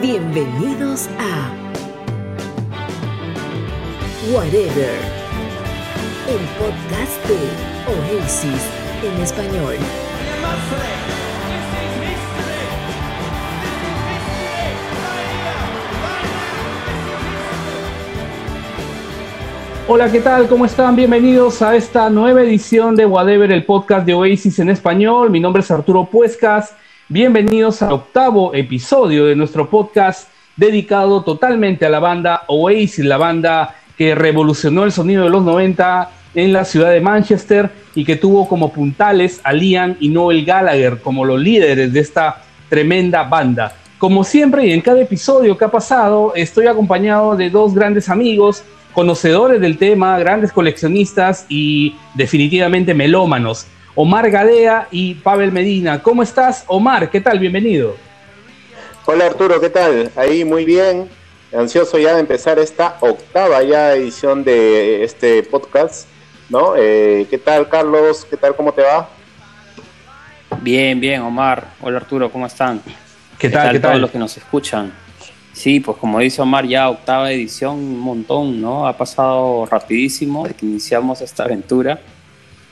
Bienvenidos a Whatever, el podcast de Oasis en español. Hola, ¿qué tal? ¿Cómo están? Bienvenidos a esta nueva edición de Whatever, el podcast de Oasis en español. Mi nombre es Arturo Puescas. Bienvenidos al octavo episodio de nuestro podcast dedicado totalmente a la banda Oasis, la banda que revolucionó el sonido de los 90 en la ciudad de Manchester y que tuvo como puntales a Liam y Noel Gallagher como los líderes de esta tremenda banda. Como siempre y en cada episodio que ha pasado, estoy acompañado de dos grandes amigos, conocedores del tema, grandes coleccionistas y definitivamente melómanos. Omar Gadea y Pavel Medina. ¿Cómo estás, Omar? ¿Qué tal? Bienvenido. Hola Arturo, ¿qué tal? Ahí muy bien, ansioso ya de empezar esta octava ya edición de este podcast, ¿no? Eh, ¿Qué tal Carlos? ¿Qué tal? ¿Cómo te va? Bien, bien, Omar. Hola Arturo, ¿cómo están? ¿Qué, tal? ¿Qué tal? Todos los que nos escuchan. Sí, pues como dice Omar, ya octava edición, un montón, ¿no? Ha pasado rapidísimo desde que iniciamos esta aventura.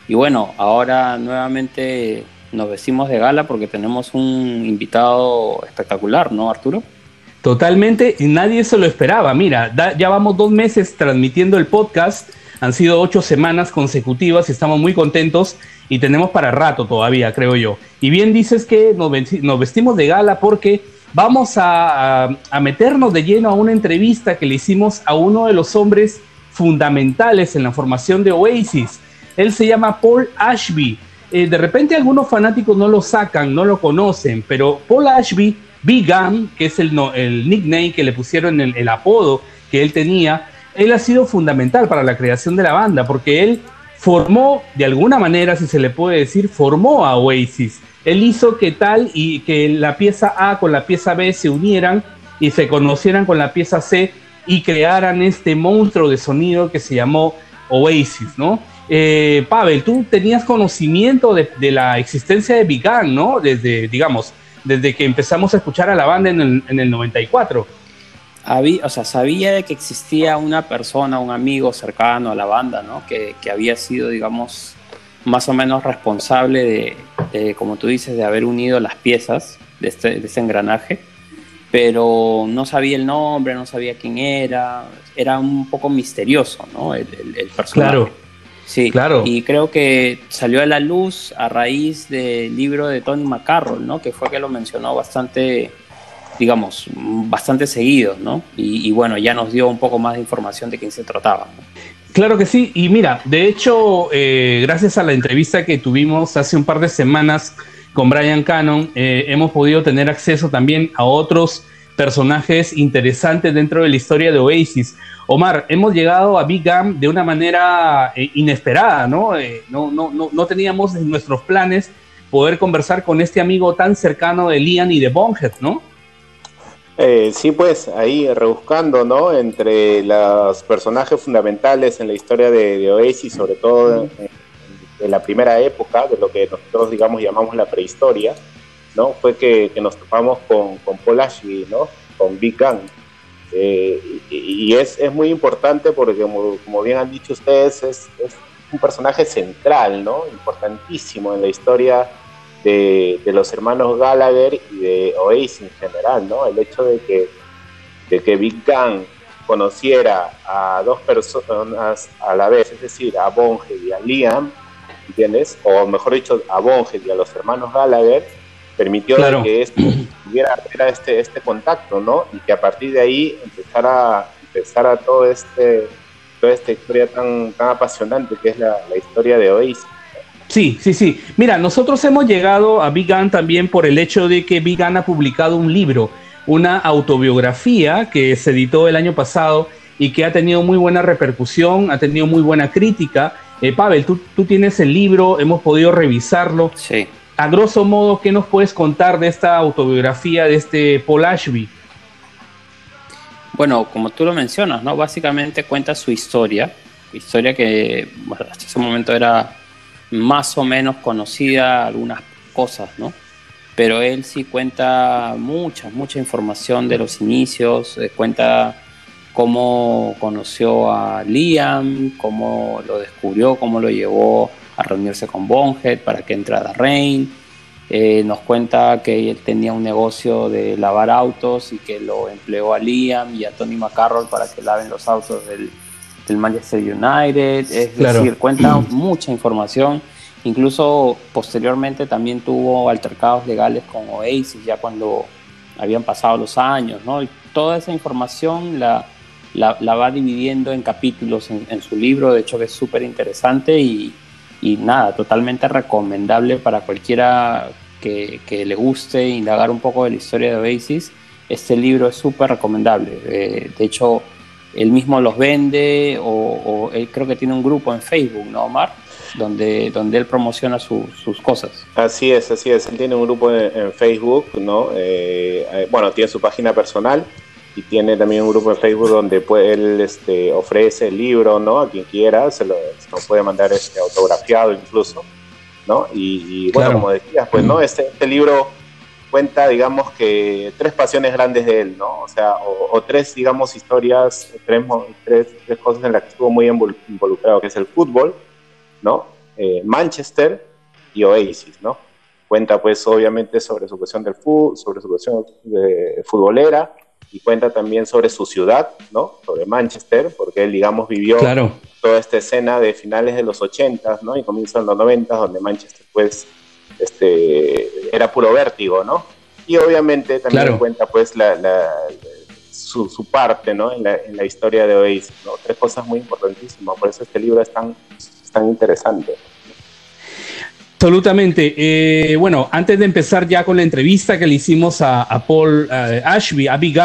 Y bueno, ahora nuevamente nos vestimos de gala porque tenemos un invitado espectacular, ¿no, Arturo? Totalmente, y nadie se lo esperaba. Mira, ya vamos dos meses transmitiendo el podcast, han sido ocho semanas consecutivas y estamos muy contentos y tenemos para rato todavía, creo yo. Y bien dices que nos, vestimos de gala porque vamos a meternos de lleno a una entrevista que le hicimos a uno de los hombres fundamentales en la formación de Oasis él se llama Paul Ashby. Eh, de repente algunos fanáticos no lo sacan, no lo conocen, pero Paul Ashby, Gun, que es el, el nickname que le pusieron, el, el apodo que él tenía, él ha sido fundamental para la creación de la banda, porque él formó, de alguna manera, si se le puede decir, formó a Oasis. Él hizo que tal y que la pieza A con la pieza B se unieran y se conocieran con la pieza C y crearan este monstruo de sonido que se llamó Oasis, ¿no? Eh, Pavel, tú tenías conocimiento de, la existencia de Big Bang, ¿no? Desde, digamos, desde que empezamos a escuchar a la banda en el, en el 94. Había, o sea, sabía de que existía una persona, un amigo cercano a la banda, ¿no? Que, que había sido, digamos, más o menos responsable de, como tú dices, de haber unido las piezas de este, de este engranaje, pero no sabía el nombre, no sabía quién era, era un poco misterioso, ¿no? El, el personaje. Claro. Sí, claro. Y creo que salió a la luz a raíz del libro de Tony McCarroll, ¿no? Que fue que lo mencionó bastante, digamos, bastante seguido, ¿no? Y, bueno, ya nos dio un poco más de información de quién se trataba. Claro que sí, y mira, de hecho, eh, gracias a la entrevista que tuvimos hace un par de semanas con Brian Cannon, eh, hemos podido tener acceso también a otros personajes interesantes dentro de la historia de Oasis. Omar, hemos llegado a Big Gam de una manera eh, inesperada, ¿no? Eh, no, no, no, no teníamos en nuestros planes poder conversar con este amigo tan cercano de Liam y de Bonhead, ¿no? Eh, sí, pues ahí rebuscando, ¿no? Entre los personajes fundamentales en la historia de, Oasis, sobre todo en, la primera época, de lo que nosotros, digamos, llamamos la prehistoria, ¿no? Fue que, nos topamos con, con Paul Ashley, ¿no? Con Big Gang. Eh, y, es, es, muy importante porque, como, bien han dicho ustedes, es, es, un personaje central, ¿no? Importantísimo en la historia de, de, los hermanos Gallagher y de Oasis en general, ¿no? El hecho de que, de que Big Gang conociera a dos personas a la vez, es decir, a Bonge y a Liam, ¿entiendes? O mejor dicho, a Bonge y a los hermanos Gallagher, permitió que esto tuviera este, este contacto, ¿no? Y que a partir de ahí empezara, empezara todo este, toda esta historia tan, tan apasionante que es la, historia de Oasis. Sí, sí, sí. Mira, nosotros hemos llegado a Big Gun también por el hecho de que Big Gun ha publicado un libro, una autobiografía que se editó el año pasado y que ha tenido muy buena repercusión, ha tenido muy buena crítica. Eh, Pavel, tú, tú tienes el libro, hemos podido revisarlo. Sí a grosso modo, ¿qué nos puedes contar de esta autobiografía de este Paul Ashby? Bueno, como tú lo mencionas, ¿no? Básicamente cuenta su historia, historia que hasta ese momento era más o menos conocida, algunas cosas, ¿no? pero él sí cuenta mucha, mucha información de los inicios, eh, cuenta cómo conoció a Liam, cómo lo descubrió, cómo lo llevó a reunirse con Bonhead para que entrara Rain. Eh, nos cuenta que él tenía un negocio de lavar autos y que lo empleó a Liam y a Tony McCarroll para que laven los autos del, Manchester United. Es decir, cuenta mucha información Incluso posteriormente también tuvo altercados legales con Oasis, ya cuando habían pasado los años, ¿no? Y toda esa información la, la, va dividiendo en capítulos en, su libro, de hecho que es súper interesante y, y, nada, totalmente recomendable para cualquiera que, que, le guste indagar un poco de la historia de Oasis. Este libro es súper recomendable. Eh, de hecho, él mismo los vende o, o, él creo que tiene un grupo en Facebook, ¿no, Omar? donde, donde él promociona sus cosas. Así es, así es. Él tiene un grupo en, Facebook, ¿no? Eh, eh, bueno, tiene su página personal y tiene también un grupo en Facebook donde puede, él este, ofrece el libro, ¿no? A quien quiera, se lo, puede mandar este, autografiado incluso, ¿no? Y, bueno, como decías, pues, ¿no? Este, este, libro cuenta, digamos, que tres pasiones grandes de él, ¿no? O sea, o, tres, digamos, historias, tres, tres, tres, cosas en las que estuvo muy involucrado, que es el fútbol, ¿no? Eh, Manchester y Oasis, ¿no? Cuenta pues obviamente sobre su cuestión del fútbol, sobre su cuestión de futbolera y cuenta también sobre su ciudad, ¿no? Sobre Manchester, porque él, digamos, vivió toda esta escena de finales de los 80, ¿no? Y comienzos de los 90, donde Manchester, pues, este, era puro vértigo, ¿no? Y obviamente también cuenta, pues, la, su, su, parte, ¿no? En la, en la, historia de Oasis, ¿no? Tres cosas muy importantísimas, por eso este libro es tan, tan interesante. Absolutamente. Eh, bueno, antes de empezar ya con la entrevista que le hicimos a, Paul Ashby, a Big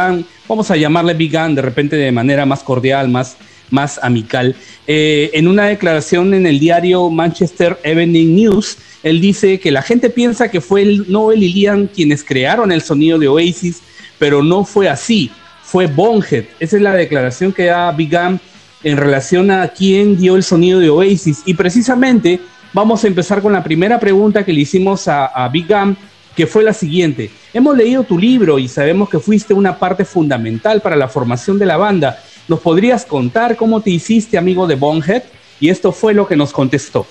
vamos a llamarle Big de repente de manera más cordial, más, más amical. Eh, en una declaración en el diario Manchester Evening News, él dice que la gente piensa que fue el, Noel y Liam quienes crearon el sonido de Oasis, pero no fue así, fue Bonhead. Esa es la declaración que da Big en relación a quién dio el sonido de Oasis. Y precisamente vamos a empezar con la primera pregunta que le hicimos a, Big Gam, que fue la siguiente. Hemos leído tu libro y sabemos que fuiste una parte fundamental para la formación de la banda. ¿Nos podrías contar cómo te hiciste amigo de Bonehead? Y esto fue lo que nos contestó.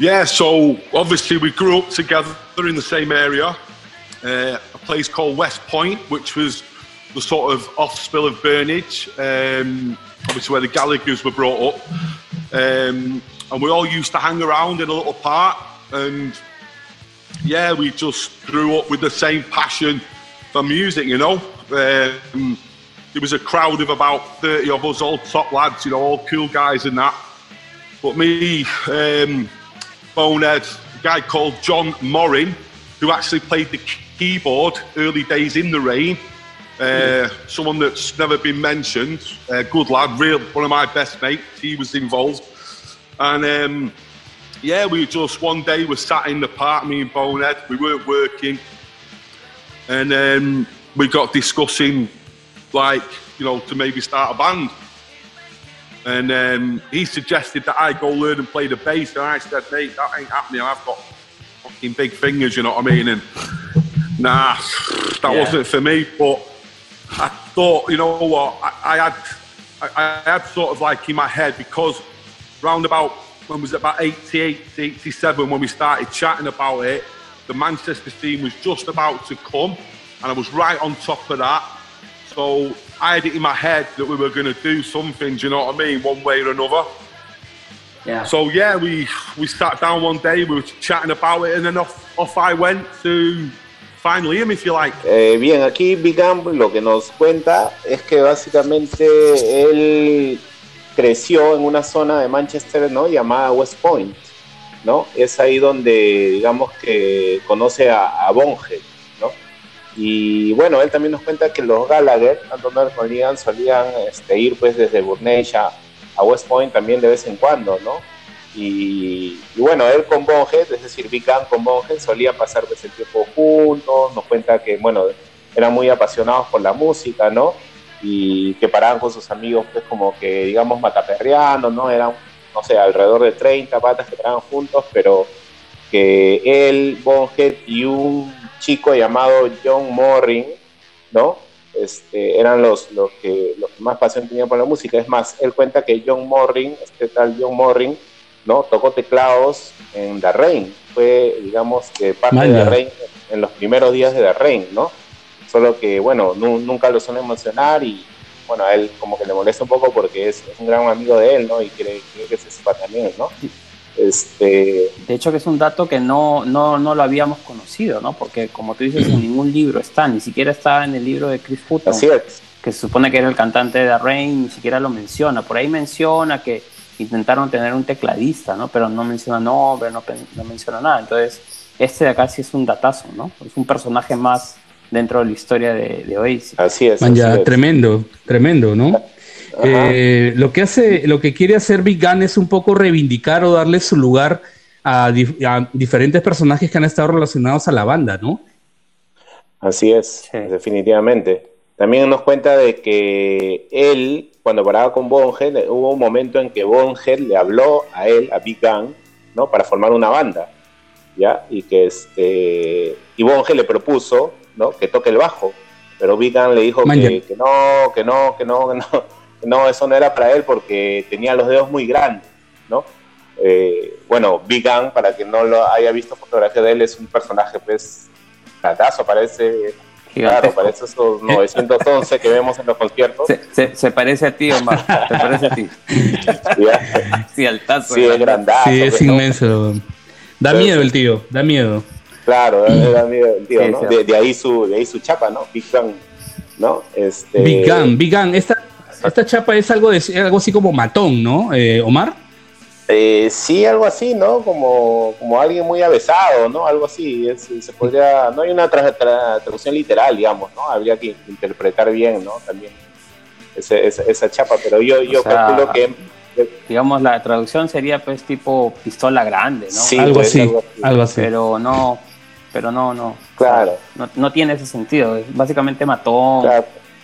Yeah, so obviously we grew up together in the same area, uh, a place called West Point, which was the sort of offspill of Burnage. Um, obviously where the Gallagher's were brought up. Um, and we all used to hang around in a little park. And yeah, we just grew up with the same passion for music, you know. Um, there was a crowd of about 30 of us, all top lads, you know, all cool guys and that. But me, um, Bonehead, a guy called John Morin, who actually played the keyboard early days in the rain, uh, someone that's never been mentioned, uh, good lad, real one of my best mates. He was involved, and um, yeah, we just one day we sat in the park, me and Bonehead. We weren't working, and um, we got discussing, like you know, to maybe start a band. And um, he suggested that I go learn and play the bass, and I said, "Mate, that ain't happening. I've got fucking big fingers, you know what I mean?" And nah, that yeah. wasn't for me, but I thought, you know what, I, I had I, I, had sort of like in my head because round about when was it about 88 87 when we started chatting about it, the Manchester team was just about to come and I was right on top of that. So I had it in my head that we were going to do something, do you know what I mean, one way or another. Yeah. So yeah, we we sat down one day, we were chatting about it, and then off off I went to find Liam, if you Eh, bien, aquí Big lo que nos cuenta es que básicamente él creció en una zona de Manchester, ¿no? Llamada West Point, ¿no? Es ahí donde, digamos que conoce a, a Bonge, ¿no? Y bueno, él también nos cuenta que los Gallagher, tanto con Liam, solían este, ir pues desde Burnage a, a West Point también de vez en cuando, ¿no? Y, bueno, él con Bonhead, es decir, Big con Bonhead, solían pasar pues, el tiempo juntos, nos cuenta que, bueno, eran muy apasionados por la música, ¿no? Y que paraban con sus amigos, pues como que, digamos, mataperreando, ¿no? Eran, no sé, alrededor de 30 patas que paraban juntos, pero que él, Bonhead y un chico llamado John Morring, ¿no? Este, eran los, los, que, los que más pasión tenían por la música. Es más, él cuenta que John Morring, este tal John Morring, ¿no? Tocó teclados en The Rain. Fue, digamos, que parte de The Rain en los primeros días de The Rain, ¿no? Solo que, bueno, nunca lo suele mencionar y, bueno, a él como que le molesta un poco porque es, un gran amigo de él, ¿no? Y quiere, que se sepa también, ¿no? Este... De hecho que es un dato que no, no, no, lo habíamos conocido, ¿no? Porque como tú dices, en ningún libro está, ni siquiera está en el libro de Chris Hutton, que se supone que era el cantante de The Rain, ni siquiera lo menciona. Por ahí menciona que intentaron tener un tecladista, ¿no? Pero no menciona nombre, no, no menciona nada. Entonces, este de acá sí es un datazo, ¿no? Es un personaje más dentro de la historia de, Oasis. Así es. Tremendo, tremendo, ¿no? Eh, lo que hace, lo que quiere hacer Big Gun es un poco reivindicar o darle su lugar a, diferentes personajes que han estado relacionados a la banda, ¿no? Así es, definitivamente. También nos cuenta de que él, cuando paraba con Bonhead, hubo un momento en que Bonhead le habló a él, a Big Gun, ¿no? Para formar una banda, ¿ya? Y que este, y Bonhead le propuso, ¿no? Que toque el bajo, pero Big Gun le dijo que, que, no, que no, que no, que no no, eso no era para él porque tenía los dedos muy grandes, ¿no? Eh, bueno, Big Gang, para quien no lo haya visto fotografía de él, es un personaje, pues, platazo, parece, claro, parece esos 911 que vemos en los conciertos. Se, parece a ti, Omar, se parece a ti. sí, altazo. Sí, es grandazo. Sí, es inmenso. Da miedo el tío, da miedo. Claro, tío, ¿no? De, ahí su, de ahí su chapa, ¿no? Big Gang, ¿no? Este... Big Gang, Big Gang, esta esta chapa es algo, de, algo así como matón, ¿no, eh, Omar? Eh, sí, algo así, ¿no? Como, como alguien muy avesado, ¿no? Algo así. se podría, no hay una traducción literal, digamos, ¿no? Habría que interpretar bien, ¿no? También esa, chapa, pero yo, yo calculo que... Digamos, la traducción sería pues tipo pistola grande, ¿no? Sí, algo, pues, así, algo, así, Pero no, pero no, no. Claro. no, tiene ese sentido. Es básicamente matón,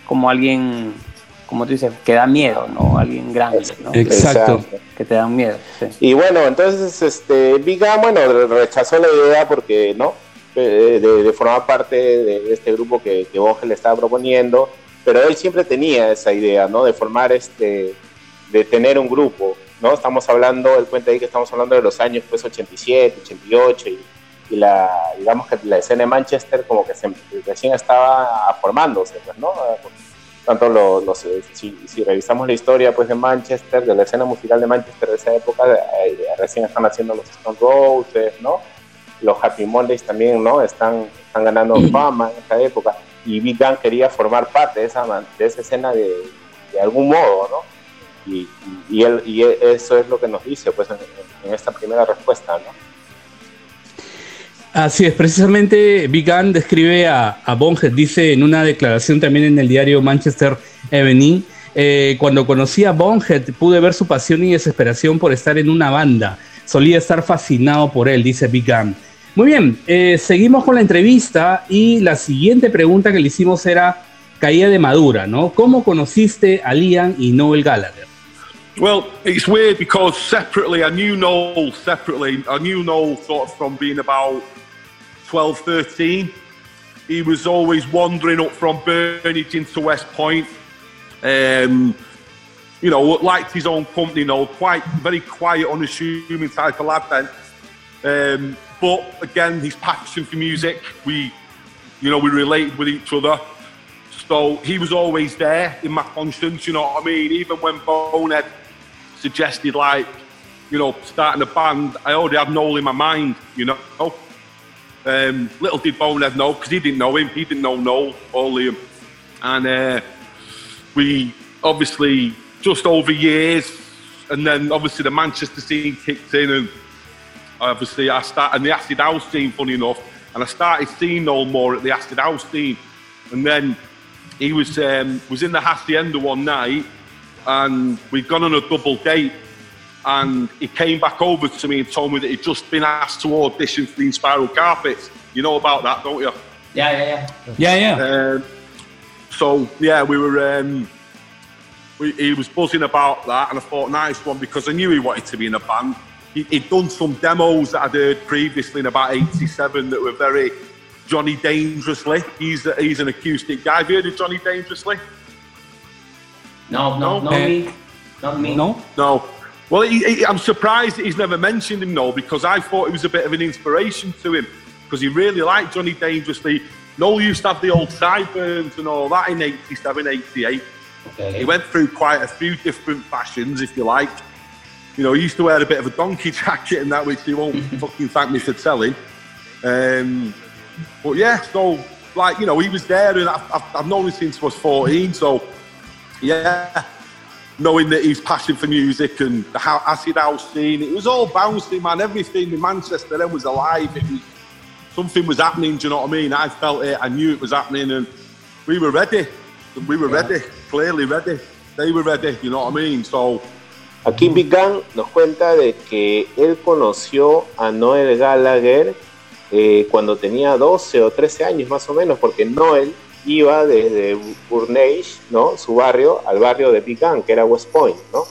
como alguien como tú dices, que da miedo, ¿no? Alguien grande, ¿no? Exacto. Que te da miedo. Y bueno, entonces, este, Viga, bueno, rechazó la idea porque, ¿no? De, formar parte de este grupo que, que le estaba proponiendo, pero él siempre tenía esa idea, ¿no? De formar este, de tener un grupo, ¿no? Estamos hablando, él cuenta ahí que estamos hablando de los años, pues, 87, 88 y, y la, digamos que la escena de Manchester como que se, recién estaba formándose, pues, ¿no? tanto los, eh, si, revisamos la historia pues de Manchester, de la escena musical de Manchester de esa época, eh, recién están haciendo los Stone Roses, ¿no? Los Happy Mondays también, ¿no? Están, están ganando fama en esa época y Big Bang quería formar parte de esa, de esa escena de, de algún modo, ¿no? Y, y, él, y eso es lo que nos dice pues en, en esta primera respuesta, ¿no? Así es, precisamente Big Gun describe a, a Bonhead, dice en una declaración también en el diario Manchester Evening, eh, cuando conocí a Bonhead pude ver su pasión y desesperación por estar en una banda. Solía estar fascinado por él, dice Big Gun. Muy bien, eh, seguimos con la entrevista y la siguiente pregunta que le hicimos era caía de madura, ¿no? ¿Cómo conociste a Liam y Noel Gallagher? Well, it's weird because separately, I knew Noel separately. I knew Noel sort of from being about 12, 13. He was always wandering up from Burnage into West Point. Um, you know, liked his own company, you know, quite very quiet, unassuming type of lad then. Um, but again, his passion for music, we, you know, we related with each other. So he was always there in my conscience, you know what I mean? Even when Bonehead suggested, like, you know, starting a band, I already had Noel in my mind, you know. Um, little did Bonehead know, because he didn't know him, he didn't know Noel or Liam. And uh, we obviously, just over years, and then obviously the Manchester scene kicked in, and obviously I started, and the Acid House scene, funny enough, and I started seeing Noel more at the Acid House scene. And then he was um, was in the Hacienda one night, and we'd gone on a double date and he came back over to me and told me that he'd just been asked to audition for the Inspiral Carpets. You know about that, don't you? Yeah, yeah, yeah. Yeah, yeah. Um, so, yeah, we were. Um, we, he was buzzing about that, and I thought, nice one, because I knew he wanted to be in a band. He, had done some demos that I'd heard previously in about 87 that were very Johnny Dangerously. He's he's an acoustic guy. Have you heard of Johnny Dangerously? No, no, No. not Eh, me. Not me. ¿No? No. Well, he, he, I'm surprised that he's never mentioned him, no, because I thought it was a bit of an inspiration to him, because he really liked Johnny Dangerously. Noel used to have the old sideburns and all that in 87, 88. Okay. He went through quite a few different fashions, if you like. You know, he used to wear a bit of a donkey jacket and that, which he won't fucking thank me for telling. Um, but yeah, so like you know, he was there, and I've, I've, I've known him since I was 14. So yeah, knowing that his passion for music and the acid house scene, it was all bouncy, man. Everything in Manchester then was alive. It was something was happening. Do you know what I mean? I felt it. I knew it was happening, and we were ready. We were ready, clearly ready. They were ready. You know what I mean? So. Aquí Big Gun nos cuenta de que él conoció a Noel Gallagher eh, cuando tenía 12 o 13 años más o menos, porque Noel iba desde Burnage, ¿no? su barrio, al barrio de Gun, que era West Point, ¿no?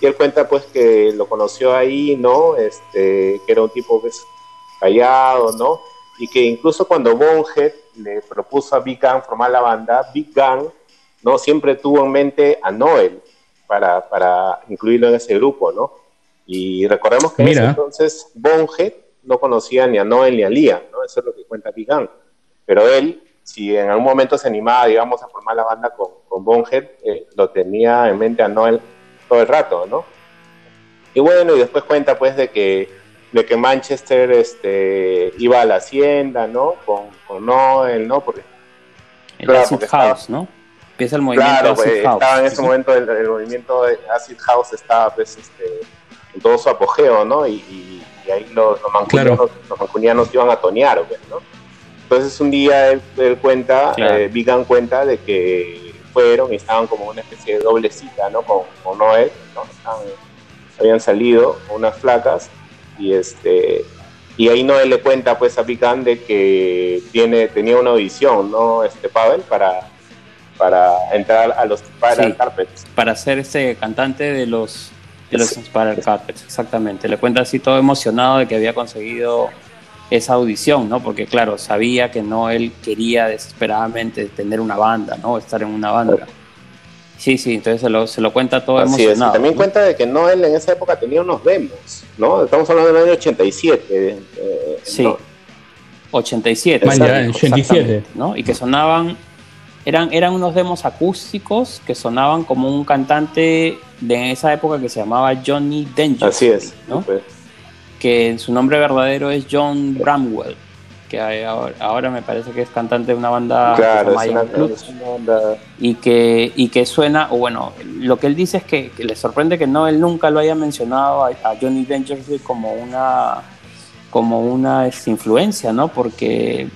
Y él cuenta pues que lo conoció ahí, ¿no? Este, que era un tipo pues, callado, ¿no? Y que incluso cuando Bonehead le propuso a Big Gun formar la banda, Big Gun, ¿no? Siempre tuvo en mente a Noel, para, para incluirlo en ese grupo, ¿no? Y recordemos que en ese entonces Bonehead no conocía ni a Noel ni a Liam, ¿no? Eso es lo que cuenta Big Gun. Pero él, si en algún momento se animaba, digamos, a formar la banda con, con Bonehead, eh, lo tenía en mente a Noel todo el rato, ¿no? Y bueno, y después cuenta pues de que, de que Manchester este, iba a la hacienda, ¿no? Con, con Noel, ¿no? Porque El Claro, acid porque estaba- house, ¿no? Empieza el movimiento Claro, acid pues, house. estaba en ese momento el, el movimiento de Acid House estaba pues este, en todo su apogeo, ¿no? Y, y- y ahí los, los mancunianos, Claro. los mancunianos iban a tonear, pues, ¿no? Entonces un día él, él cuenta, Claro. eh, Big Gun cuenta de que fueron y estaban como una especie de doble cita, ¿no? Con, con Noel, ¿no? Estaban- habían salido unas flacas y este y ahí Noel le cuenta pues a Big Gun de que tiene, tenía una audición, ¿no? Este Pavel para para entrar a los Spiral Sí. Carpets. Para ser ese cantante de los, de los Spiral Carpets, exactamente. Le cuenta así todo emocionado de que había conseguido esa audición, ¿no? Porque claro, sabía que no él quería desesperadamente tener una banda, ¿no? Estar en una banda. Sí, sí, entonces se lo, se lo cuenta todo Así es. Y emocionado. también ¿no? cuenta de que Noel en esa época tenía unos demos, ¿no? Estamos hablando del año 87. eh, Sí. ¿no? 87. Man, ya, exacto, 87. exactamente, ¿no? Y que sonaban, eran, eran unos demos acústicos que sonaban como un cantante de esa época que se llamaba Johnny Dangerous. Así es. ¿no? pues. Que su nombre verdadero es John Bramwell, que ahora, ahora me parece que es cantante de una banda que se Claro, llama una onda- y que, y que suena, o bueno, lo que él dice es que, que le sorprende que no, él nunca lo haya mencionado a, a Johnny Dangerously como una como una este, influencia, ¿no? Porque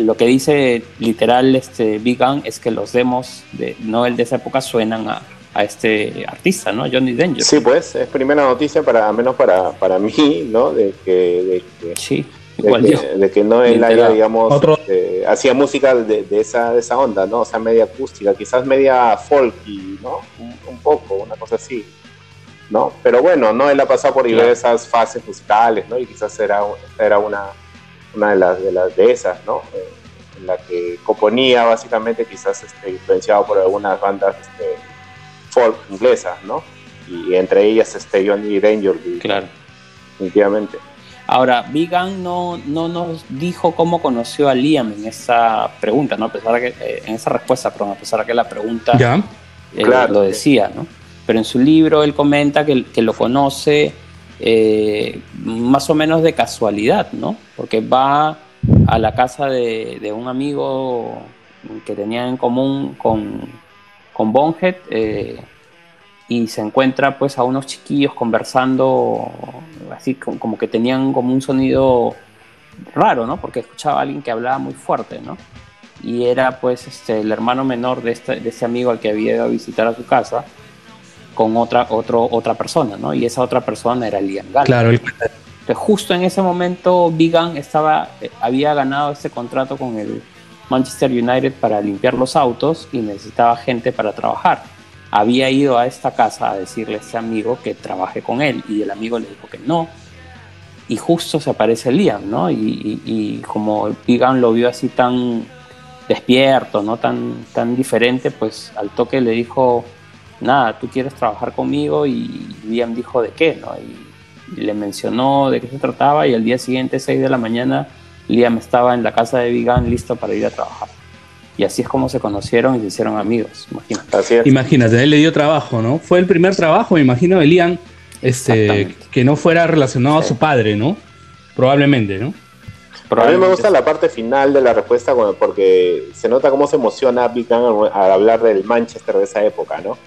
lo que dice literal este Big Gun es que los demos de Noel de esa época suenan a, a este artista, ¿no? Johnny Dangerously. Sí, pues, es primera noticia para, al menos para, para mí, ¿no? De que, de que, Sí, de igual que, yo. de que Noel Bien haya, digamos, Otro- este, hacía música de, de esa, de esa onda, ¿no? O sea, media acústica, quizás media folky, ¿no? Un, un poco, una cosa así, ¿no? Pero bueno, ¿no? Él ha pasado por Claro. diversas fases musicales, ¿no? Y quizás era, esta era una, una de, las, de, las, de esas, ¿no? Eh, en la que componía básicamente quizás este, influenciado por algunas bandas este, folk inglesas, ¿no? Y entre ellas este Johnny Danger, Claro. definitivamente. Ahora, Big Gun no, no nos dijo cómo conoció a Liam en esa pregunta, ¿no? A pesar de que, eh, en esa respuesta, perdón, a pesar de que la pregunta Ya. eh, Claro. lo decía, ¿no? Pero en su libro él comenta que, que lo conoce eh, más o menos de casualidad, ¿no? Porque va a la casa de, de un amigo que tenía en común con, con Bonhead eh, y se encuentra pues a unos chiquillos conversando así como, como que tenían como un sonido raro, ¿no? Porque escuchaba a alguien que hablaba muy fuerte, ¿no? y era pues este, el hermano menor de este, de este amigo al que había ido a visitar a su casa con otra, otro, otra persona, ¿no? Y esa otra persona era Liam Gallagher. Claro, el- Entonces, justo en ese momento, Vigan estaba, eh, había ganado este contrato con el Manchester United para limpiar los autos y necesitaba gente para trabajar. Había ido a esta casa a decirle a ese amigo que trabaje con él y el amigo le dijo que no, y justo se aparece Liam, ¿no? Y, y, como Pigan lo vio así tan despierto, ¿no? Tan, tan diferente, pues al toque le dijo, nada, tú quieres trabajar conmigo y Liam dijo de qué, ¿no? Y, le mencionó de qué se trataba y al día siguiente, 6 de la mañana, Liam estaba en la casa de Vigan listo para ir a trabajar. Y así es como se conocieron y se hicieron amigos, imagínate. Imagínate, él le dio trabajo, ¿no? Fue el primer trabajo, me imagino, de Liam este, que no fuera relacionado a su padre, ¿no? Probablemente, ¿no? A mí me gusta la parte final de la respuesta porque se nota cómo se emociona Big al hablar del Manchester de esa época, ¿no?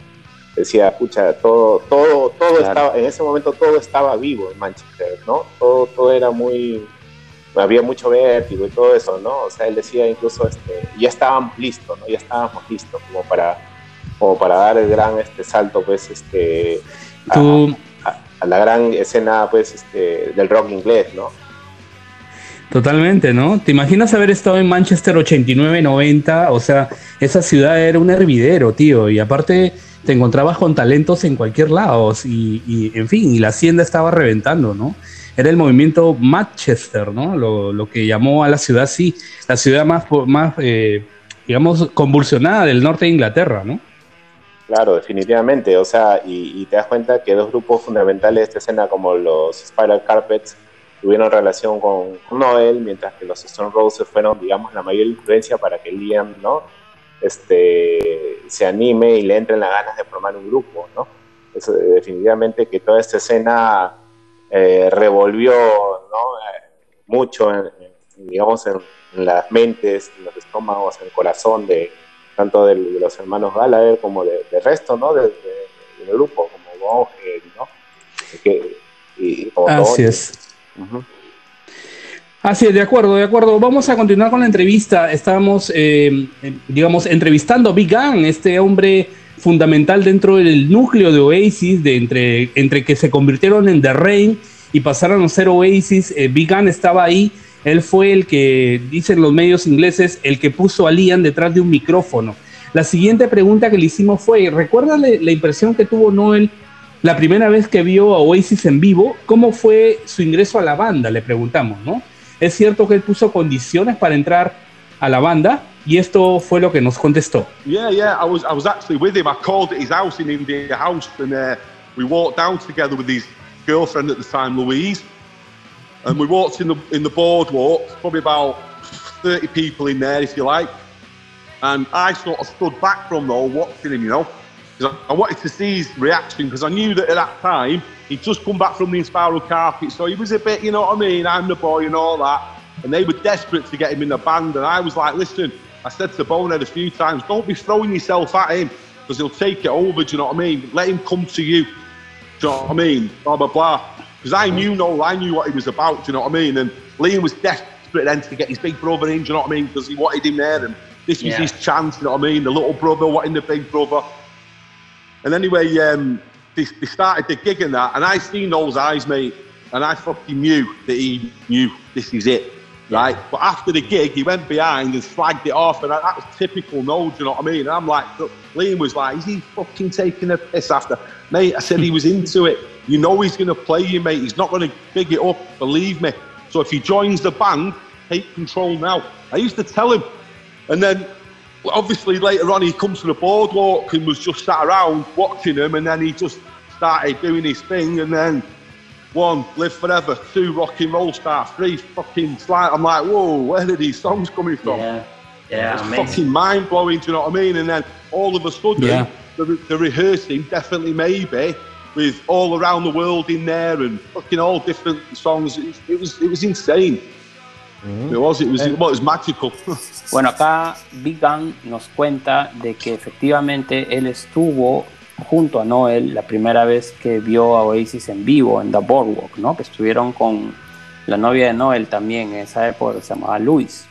Decía, escucha, todo, todo, todo estaba, en ese momento todo estaba vivo en Manchester, ¿no? Todo, todo era muy, había mucho vértigo y todo eso, ¿no? O sea, él decía incluso, este, ya estábamos listos, ¿no? Ya estábamos listos como para, como para dar el gran este salto, pues, este, a la gran escena pues este, del rock inglés, ¿no? Totalmente, ¿no? ¿Te imaginas haber estado en Manchester 89-90? O sea, esa ciudad era un hervidero, tío, y aparte te encontrabas con talentos en cualquier lado, y, en fin, y la hacienda estaba reventando, ¿no? Era el movimiento Manchester, ¿no? Lo, que llamó a la ciudad, sí, la ciudad más, eh, digamos, convulsionada del norte de Inglaterra, ¿no? Claro, definitivamente. O sea, y, te das cuenta que dos grupos fundamentales de esta escena, como los Spiral Carpets, tuvieron relación con, Noel, mientras que los Stone Roses fueron, digamos, la mayor influencia para que Liam, ¿no? Este, se anime y le entren las ganas de formar un grupo, ¿no? Definitivamente que toda esta escena eh, revolvió, ¿no? Eh, mucho, digamos, en, en las mentes, en los estómagos, en el corazón de tanto de, los hermanos Gallagher como del de resto, ¿no? del grupo, como Bonge, ¿no? y, Así es. Así es, de acuerdo, de acuerdo. Vamos a continuar con la entrevista. Estábamos, eh, digamos, entrevistando a Big Gang, este hombre fundamental dentro del núcleo de Oasis, de entre, entre que se convirtieron en The Rain y pasaron a ser Oasis. Eh, Big estaba ahí él fue el que, dicen los medios ingleses, el que puso a Liam detrás de un micrófono. La siguiente pregunta que le hicimos fue, ¿recuerda la impresión que tuvo Noel la primera vez que vio a Oasis en vivo? ¿Cómo fue su ingreso a la banda? Le preguntamos, ¿no? Es cierto que él puso condiciones para entrar a la banda y esto fue lo que nos contestó. Yeah, yeah, I was, I was actually with him. I called at his house in India House and uh, we walked down together with his girlfriend at the time, Louise. And we walked in the in the boardwalk, probably about 30 people in there, if you like. And I sort of stood back from though, watching him, you know, because I, I, wanted to see his reaction because I knew that at that time he'd just come back from the Inspiral carpet, so he was a bit, you know what I mean, I'm the boy and all that. And they were desperate to get him in the band, and I was like, listen, I said to Bonehead a few times, don't be throwing yourself at him because he'll take it over. Do you know what I mean? Let him come to you. Do you know what I mean? Blah blah blah because I knew Noel, I knew what he was about, do you know what I mean? And Liam was desperate then to get his big brother in, do you know what I mean? Because he wanted him there, and this was yeah. his chance, Do you know what I mean? The little brother wanting the big brother. And anyway, um, they, they started the gig and that, and I seen Noel's eyes, mate, and I fucking knew that he knew this is it. Right, but after the gig, he went behind and flagged it off, and that was typical No, do you know what I mean? And I'm like, Liam was like, is he fucking taking a piss after? Mate, I said he was into it. You know he's going to play you, mate. He's not going to big it up, believe me. So if he joins the band, take control now. I used to tell him. And then, obviously, later on, he comes to the boardwalk and was just sat around watching him. And then he just started doing his thing. And then, one, live forever. Two, rock and roll star. Three, fucking slide. I'm like, whoa, where are these songs coming from? Yeah. Yeah, it's amazing. fucking mind blowing. Do you know what I mean? And then all of a sudden, yeah. the, the rehearsing, definitely, maybe, with all around the world in there and fucking all different songs. It, it was it was insane. Mm-hmm. It was, it was, well, it was magical. bueno, acá Big Gun nos cuenta de que efectivamente él estuvo junto a Noel la primera vez que vio a Oasis en vivo en The Boardwalk, ¿no? Que estuvieron con la novia de Noel también en esa época, se llamaba Luis.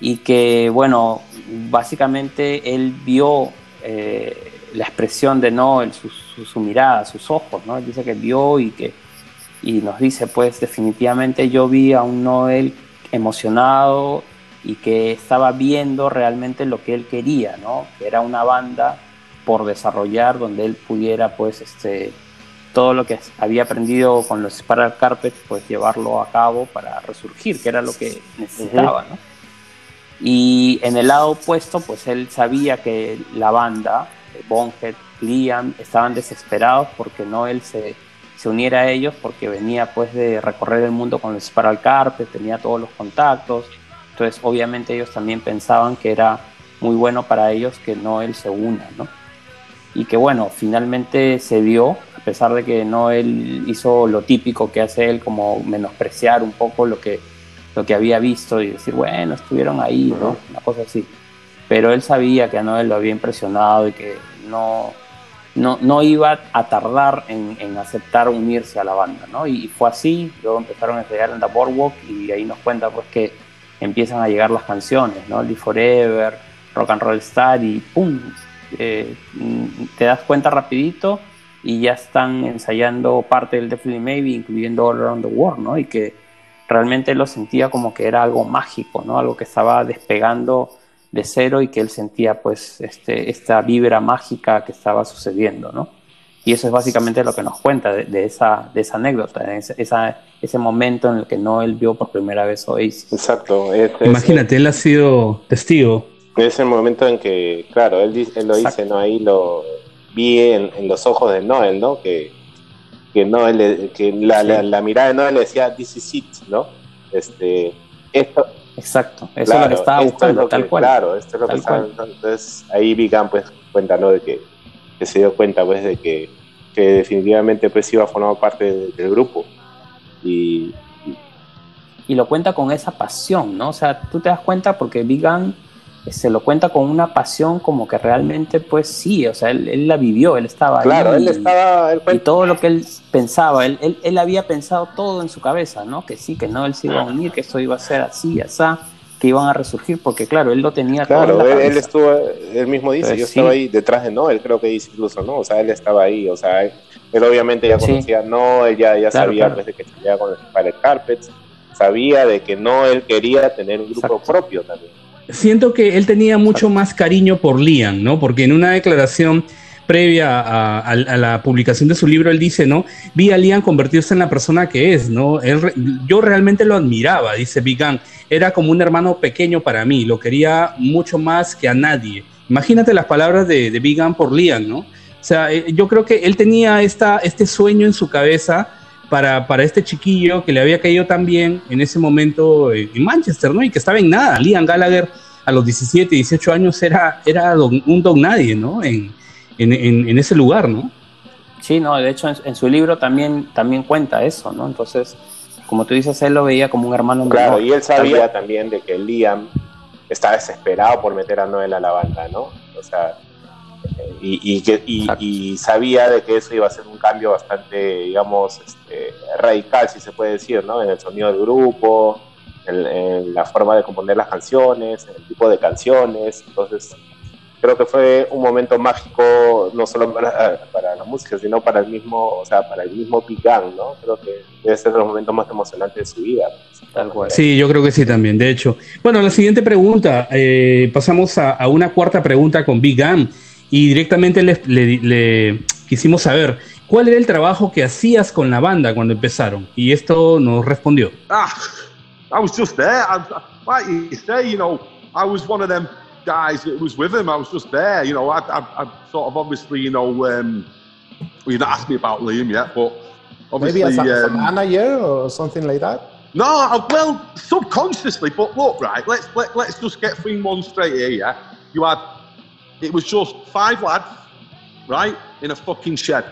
Y que, bueno, básicamente él vio eh, la expresión de Noel, su, mirada, sus ojos, ¿no? Él dice que vio y que y nos dice, pues definitivamente yo vi a un Noel emocionado y que estaba viendo realmente lo que él quería, ¿no? Que era una banda por desarrollar donde él pudiera, pues, este, todo lo que había aprendido con los Spiral Carpets, pues llevarlo a cabo para resurgir, que era lo que necesitaba, ¿no? Y en el lado opuesto, pues él sabía que la banda, Bonhead, Liam, estaban desesperados porque no él se, se uniera a ellos, porque venía pues de recorrer el mundo con los Spiral Carpet, tenía todos los contactos, entonces obviamente ellos también pensaban que era muy bueno para ellos que no él se una, ¿no? Y que bueno, finalmente se dio, a pesar de que no él hizo lo típico que hace él, como menospreciar un poco lo que, lo que había visto y decir, bueno, estuvieron ahí, ¿no? Una cosa así. Pero él sabía que a Noel lo había impresionado y que no, no, no iba a tardar en, en, aceptar unirse a la banda, ¿no? Y, fue así, luego empezaron a llegar en The Boardwalk y ahí nos cuenta pues que empiezan a llegar las canciones, ¿no? Live Forever, Rock and Roll Star y ¡pum! Eh, te das cuenta rapidito y ya están ensayando parte del Definitely Maybe, incluyendo All Around the World, ¿no? Y que realmente lo sentía como que era algo mágico, ¿no? Algo que estaba despegando de cero y que él sentía pues este, esta vibra mágica que estaba sucediendo, ¿no? Y eso es básicamente lo que nos cuenta de, esa, de esa anécdota, ese, esa, ese momento en el que no él vio por primera vez Oasis. Exacto. Imagínate, él ha sido testigo es el momento en que, claro, él, él lo dice, ¿no? Ahí lo vi en, los ojos de Noel, ¿no? Que, que Noel, que la, la, mirada de Noel le decía, this is it, ¿no? Este, esto... Exacto, eso es lo que estaba buscando, tal cual. Claro, esto es lo que estaba Entonces, ahí Vigan, pues, cuenta, ¿no? De que, que, se dio cuenta, pues, de que, que definitivamente, pues, iba a formar parte del, grupo. Y, y, y... lo cuenta con esa pasión, ¿no? O sea, tú te das cuenta porque Vigan se lo cuenta con una pasión como que realmente, pues sí, o sea, él, la vivió, él estaba claro, él estaba... y todo lo que él pensaba, él, él, había pensado todo en su cabeza, ¿no? Que sí, que no, él se iba a unir, que esto iba a ser así, así, que iban a resurgir, porque claro, él lo tenía claro, todo él, estuvo, él mismo dice, yo estaba ahí detrás de Noel, creo que dice incluso, ¿no? O sea, él estaba ahí, o sea, él, obviamente ya conocía a Noel, ya, ya sabía desde que salía con el Carpets, sabía de que Noel quería tener un grupo propio también siento que él tenía mucho más cariño por Liam, ¿no? Porque en una declaración previa a, la publicación de su libro, él dice, ¿no? Vi a Liam convertirse en la persona que es, ¿no? yo realmente lo admiraba, dice Vigan. Era como un hermano pequeño para mí, lo quería mucho más que a nadie. Imagínate las palabras de, de Vigan por Liam, ¿no? O sea, eh, yo creo que él tenía esta, este sueño en su cabeza para, para este chiquillo que le había caído tan bien en ese momento en Manchester, ¿no? Y que estaba en nada. Liam Gallagher a los 17, 18 años era, era un don nadie, ¿no? En, en, en, ese lugar, ¿no? Sí, no, de hecho en, su libro también, también cuenta eso, ¿no? Entonces, como tú dices, él lo veía como un hermano Claro, y él sabía también de que Liam estaba desesperado por meter a Noel a la banda, ¿no? O sea, y, que, y, sabía de que eso iba a ser un cambio bastante, digamos, este, radical, si se puede decir, ¿no? En el sonido del grupo, en, la forma de componer las canciones, en el tipo de canciones. Entonces, creo que fue un momento mágico no solo para, para, la música, sino para el mismo, o sea, para el mismo Pican, ¿no? Creo que debe ser los momentos más emocionantes de su vida. Sí, yo creo que sí también, de hecho. Bueno, la siguiente pregunta, eh, pasamos a, a, una cuarta pregunta con Big Gun y directamente le, le, quisimos saber cuál era el trabajo que hacías con la banda cuando empezaron. Y esto nos respondió. Ah, I was just there. I, like you say, you know, I was one of them guys that was with him. I was just there. You know, I, I, I sort of obviously, you know, um, well, you've not asked me about Liam yet, but obviously. Maybe as a, um, as a manager or something like that? No, I, well, subconsciously, but look, right, let's, let, let's just get things one straight here, yeah? You had it was just five lads, right, in a fucking shed.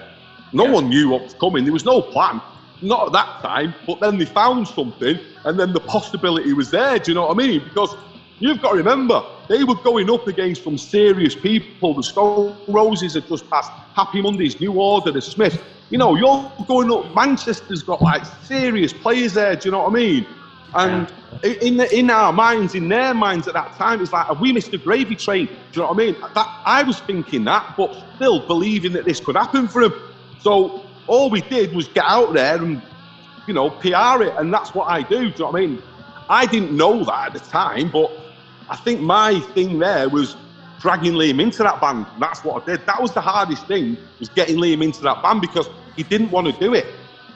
No yeah. one knew what was coming. There was no plan. Not at that time, but then they found something, and then the possibility was there. Do you know what I mean? Because you've got to remember, they were going up against some serious people. The Stone Roses had just passed Happy Mondays, New Order, the Smiths. You know, you're going up. Manchester's got like serious players there. Do you know what I mean? And in the, in our minds, in their minds at that time, it's like, have we missed the gravy train? Do you know what I mean? That I was thinking that, but still believing that this could happen for him. So all we did was get out there and, you know, PR it, and that's what I do. Do you know what I mean? I didn't know that at the time, but I think my thing there was dragging Liam into that band. That's what I did. That was the hardest thing, was getting Liam into that band because he didn't want to do it.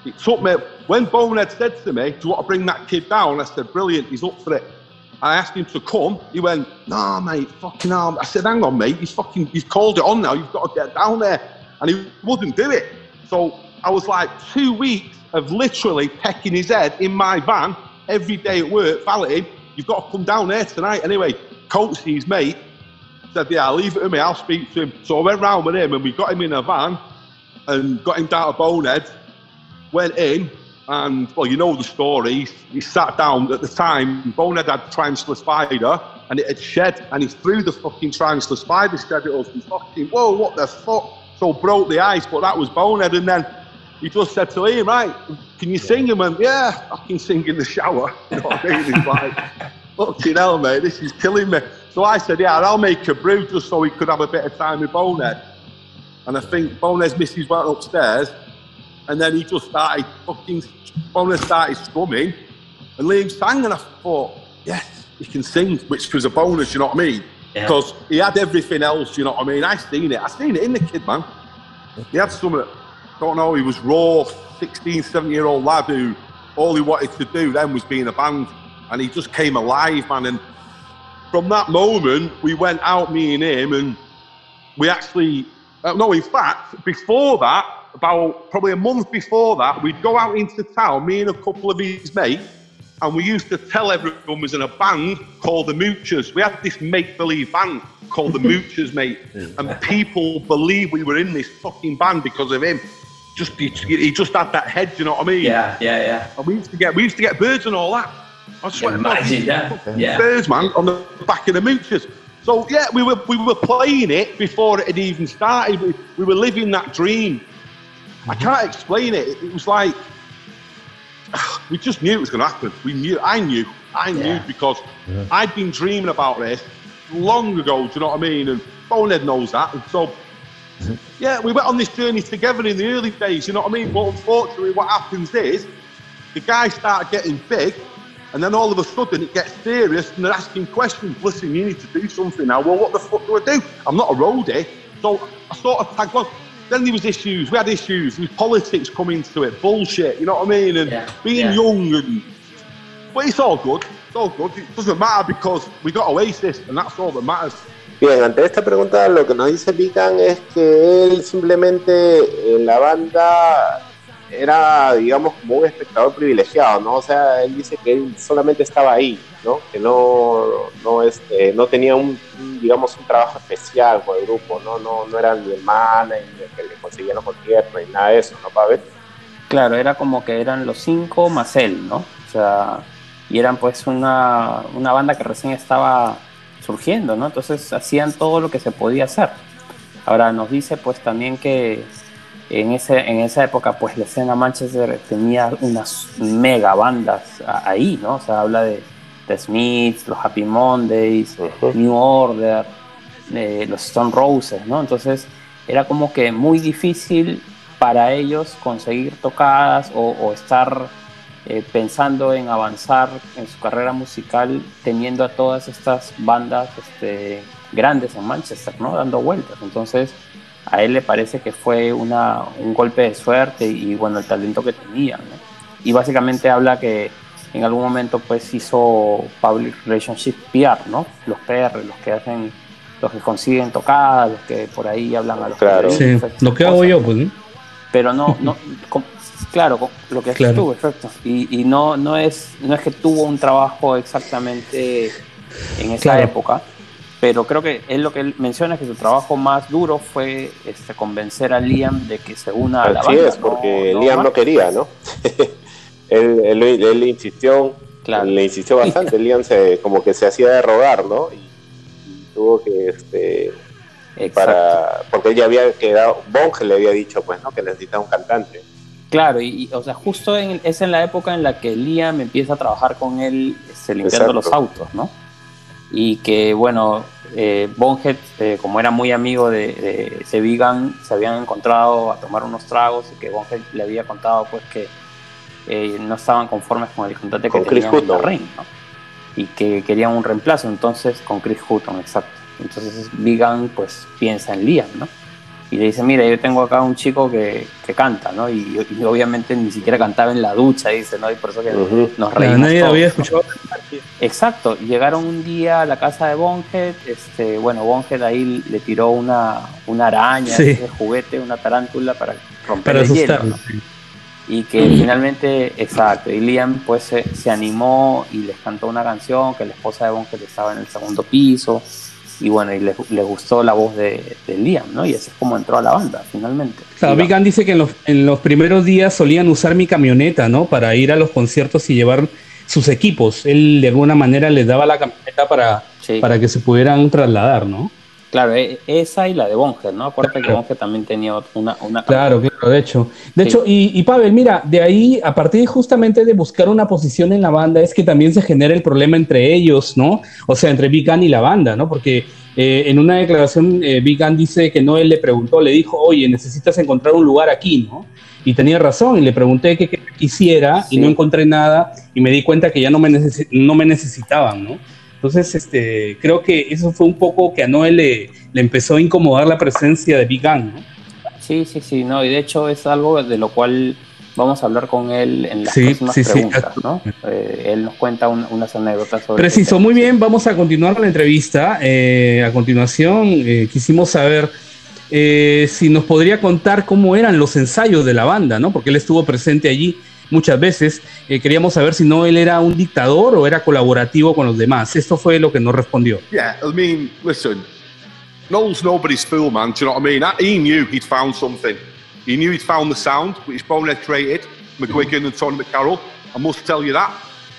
It took me, when Bonehead said to me, Do you want to bring that kid down? I said, Brilliant, he's up for it. I asked him to come. He went, Nah, mate, fucking hell. I said, Hang on, mate, he's fucking, he's called it on now. You've got to get down there. And he wouldn't do it. So I was like two weeks of literally pecking his head in my van every day at work, valeting, You've got to come down there tonight. Anyway, Coach, his mate, said, Yeah, I'll leave it to me, I'll speak to him. So I went round with him and we got him in a van and got him down to Bonehead went in, and well, you know the story. He, sat down at the time. Bonehead had tarantula spider, and it had shed, and he threw the fucking tarantula spider shed at us. And fucking, whoa, what the fuck? So broke the ice, but that was Bonehead. And then he just said to him, right, can you sing? him? And yeah, I can sing in the shower. You know what I mean? He's like, fucking hell, mate, this is killing me. So I said, yeah, I'll make a brew just so he could have a bit of time with Bonehead. And I think Bonehead's missus went upstairs and then he just started fucking, Bonehead started strumming, and Liam sang, and I thought, yes, he can sing, which was a bonus, you know what I mean? Because yeah. he had everything else, you know what I mean? I seen it, I seen it in the kid, man. He had some, don't know, he was raw, 16, 17 year old lad who all he wanted to do then was be in a band, and he just came alive, man. And from that moment, we went out, me and him, and we actually, uh, no, in fact, before that, about probably a month before that, we'd go out into town, me and a couple of his mates, and we used to tell everyone we was in a band called the Moochers. We had this make-believe band called the Moochers, mate, and people believed we were in this fucking band because of him. Just he, he just had that head, you know what I mean? Yeah, yeah, yeah. And we used to get we used to get birds and all that. I swear, imagine that. Yeah. Birds, man, on the back of the Moochers. So yeah, we were we were playing it before it had even started. We, we were living that dream. I can't explain it. It was like we just knew it was going to happen. We knew. I knew. I knew yeah. because yeah. I'd been dreaming about this long ago. Do you know what I mean? And Bonehead knows that. And so, yeah, we went on this journey together in the early days. You know what I mean? But unfortunately, what happens is the guys start getting big. And then all of a sudden it gets serious and they're asking questions. Listen, you need to do something now. Well, what the fuck do I do? I'm not a roadie. So I sort of tagged along. Then there was issues. We had issues. There was politics coming to it, bullshit. You know what I mean? And yeah. being yeah. young and but it's all good. It's all good. It doesn't matter because we got Oasis and that's all that matters. Bien, ante esta pregunta lo que nos dice Vican es que él simplemente en la banda era, digamos, como un espectador privilegiado, ¿no? O sea, él dice que él solamente estaba ahí, ¿no? Que no, no, este, no tenía un, digamos, un trabajo especial con el grupo, ¿no? No, no era ni el manager, ni el que le conseguía los conciertos, ni nada de eso, ¿no, Pavel? Claro, era como que eran los cinco más él, ¿no? O sea, y eran pues una, una banda que recién estaba surgiendo, ¿no? Entonces hacían todo lo que se podía hacer. Ahora nos dice pues también que en, ese, en esa época, pues la escena Manchester tenía unas mega bandas ahí, ¿no? O sea, habla de The Smiths, los Happy Mondays, New Order, eh, los Stone Roses, ¿no? Entonces era como que muy difícil para ellos conseguir tocadas o, estar eh, pensando en avanzar en su carrera musical teniendo a todas estas bandas este, grandes en Manchester, ¿no? Dando vueltas. Entonces a él le parece que fue una, un golpe de suerte y bueno, el talento que tenía. Y básicamente habla que en algún momento pues hizo Public Relationship PR, ¿no? Los PR, los que hacen, los que consiguen tocadas, los que por ahí hablan a los Claro, sí, lo que hago yo, pues. Pero no, no, claro, lo que haces tú, exacto. Y, y, no, no, es, no es que tuvo un trabajo exactamente en esa época, pero creo que él lo que él menciona es que su trabajo más duro fue este, convencer a Liam de que se una a la banda. Sí es, porque Liam no quería, ¿no? él, él, insistió, le insistió bastante, Liam se, como que se hacía de rogar, ¿no? Y, tuvo que, este, para, porque él ya había quedado, Bonge le había dicho, pues, ¿no? Que necesitaba un cantante. Claro, y, o sea, justo es en la época en la que Liam empieza a trabajar con él este, limpiando los autos, ¿no? Y que, bueno, eh, Bonhead, eh, como era muy amigo de, de, Vegan, se habían encontrado a tomar unos tragos y que Bonhead le había contado pues que eh, no estaban conformes con el cantante que tenían en ring, ¿no? Y que querían un reemplazo, entonces con Chris Hutton, exacto. Entonces Vegan pues piensa en Liam, ¿no? y le dice, mira, yo tengo acá un chico que, que canta, ¿no? Y, y obviamente ni siquiera cantaba en la ducha, dice, ¿no? Y por eso que nos reímos nadie todos, había ¿no? escuchado. Exacto, llegaron un día a la casa de Bonhead, este, bueno, Bonhead ahí le tiró una, una araña, Sí. ese juguete, una tarántula para romper Para el hielo. ¿no? Y que finalmente, exacto, y Liam pues se, se animó y les cantó una canción que la esposa de Bonhead estaba en el segundo piso, y bueno, y les, les gustó la voz de, de Liam, ¿no? Y así es como entró a la banda, finalmente. Claro, Ann dice que en los, en los primeros días solían usar mi camioneta, ¿no? Para ir a los conciertos y llevar sus equipos. Él de alguna manera les daba la camioneta para, Sí. para que se pudieran trasladar, ¿no? Claro, e- esa y la de Bonhead, ¿no? Acuérdate que. Bonhead también tenía una... una Claro, claro, de hecho. De Sí. hecho, y, y Pavel, mira, de ahí, a partir justamente de buscar una posición en la banda, es que también se genera el problema entre ellos, ¿no? O sea, entre Big Gun y la banda, ¿no? Porque eh, en una declaración, eh, Big Gun dice que Noel le preguntó, le dijo, oye, necesitas encontrar un lugar aquí, ¿no? Y tenía razón, y le pregunté qué quisiera, Sí. y no encontré nada, y me di cuenta que ya no me, necesi- no me necesitaban, ¿no? Entonces, este, creo que eso fue un poco que a Noel le, le empezó a incomodar la presencia de Big Gun, ¿no? Sí, sí, sí, no, y de hecho es algo de lo cual vamos a hablar con él en las Sí, próximas sí, sí. preguntas, ¿no? Eh, él nos cuenta un- unas anécdotas sobre... Preciso, muy bien, vamos a continuar con la entrevista. Eh, a continuación, eh, quisimos saber eh, si nos podría contar cómo eran los ensayos de la banda, ¿no? Porque él estuvo presente allí muchas veces. Eh, queríamos saber si no él era un dictador o era colaborativo con los demás. Esto fue lo que nos respondió. Yeah, I mean, listen, Noel's nobody's fool, man. Do you know what I mean? He knew he'd found something. He knew he'd found the sound, which Bonehead created, McGuigan and Tony McCarroll. I must tell you that.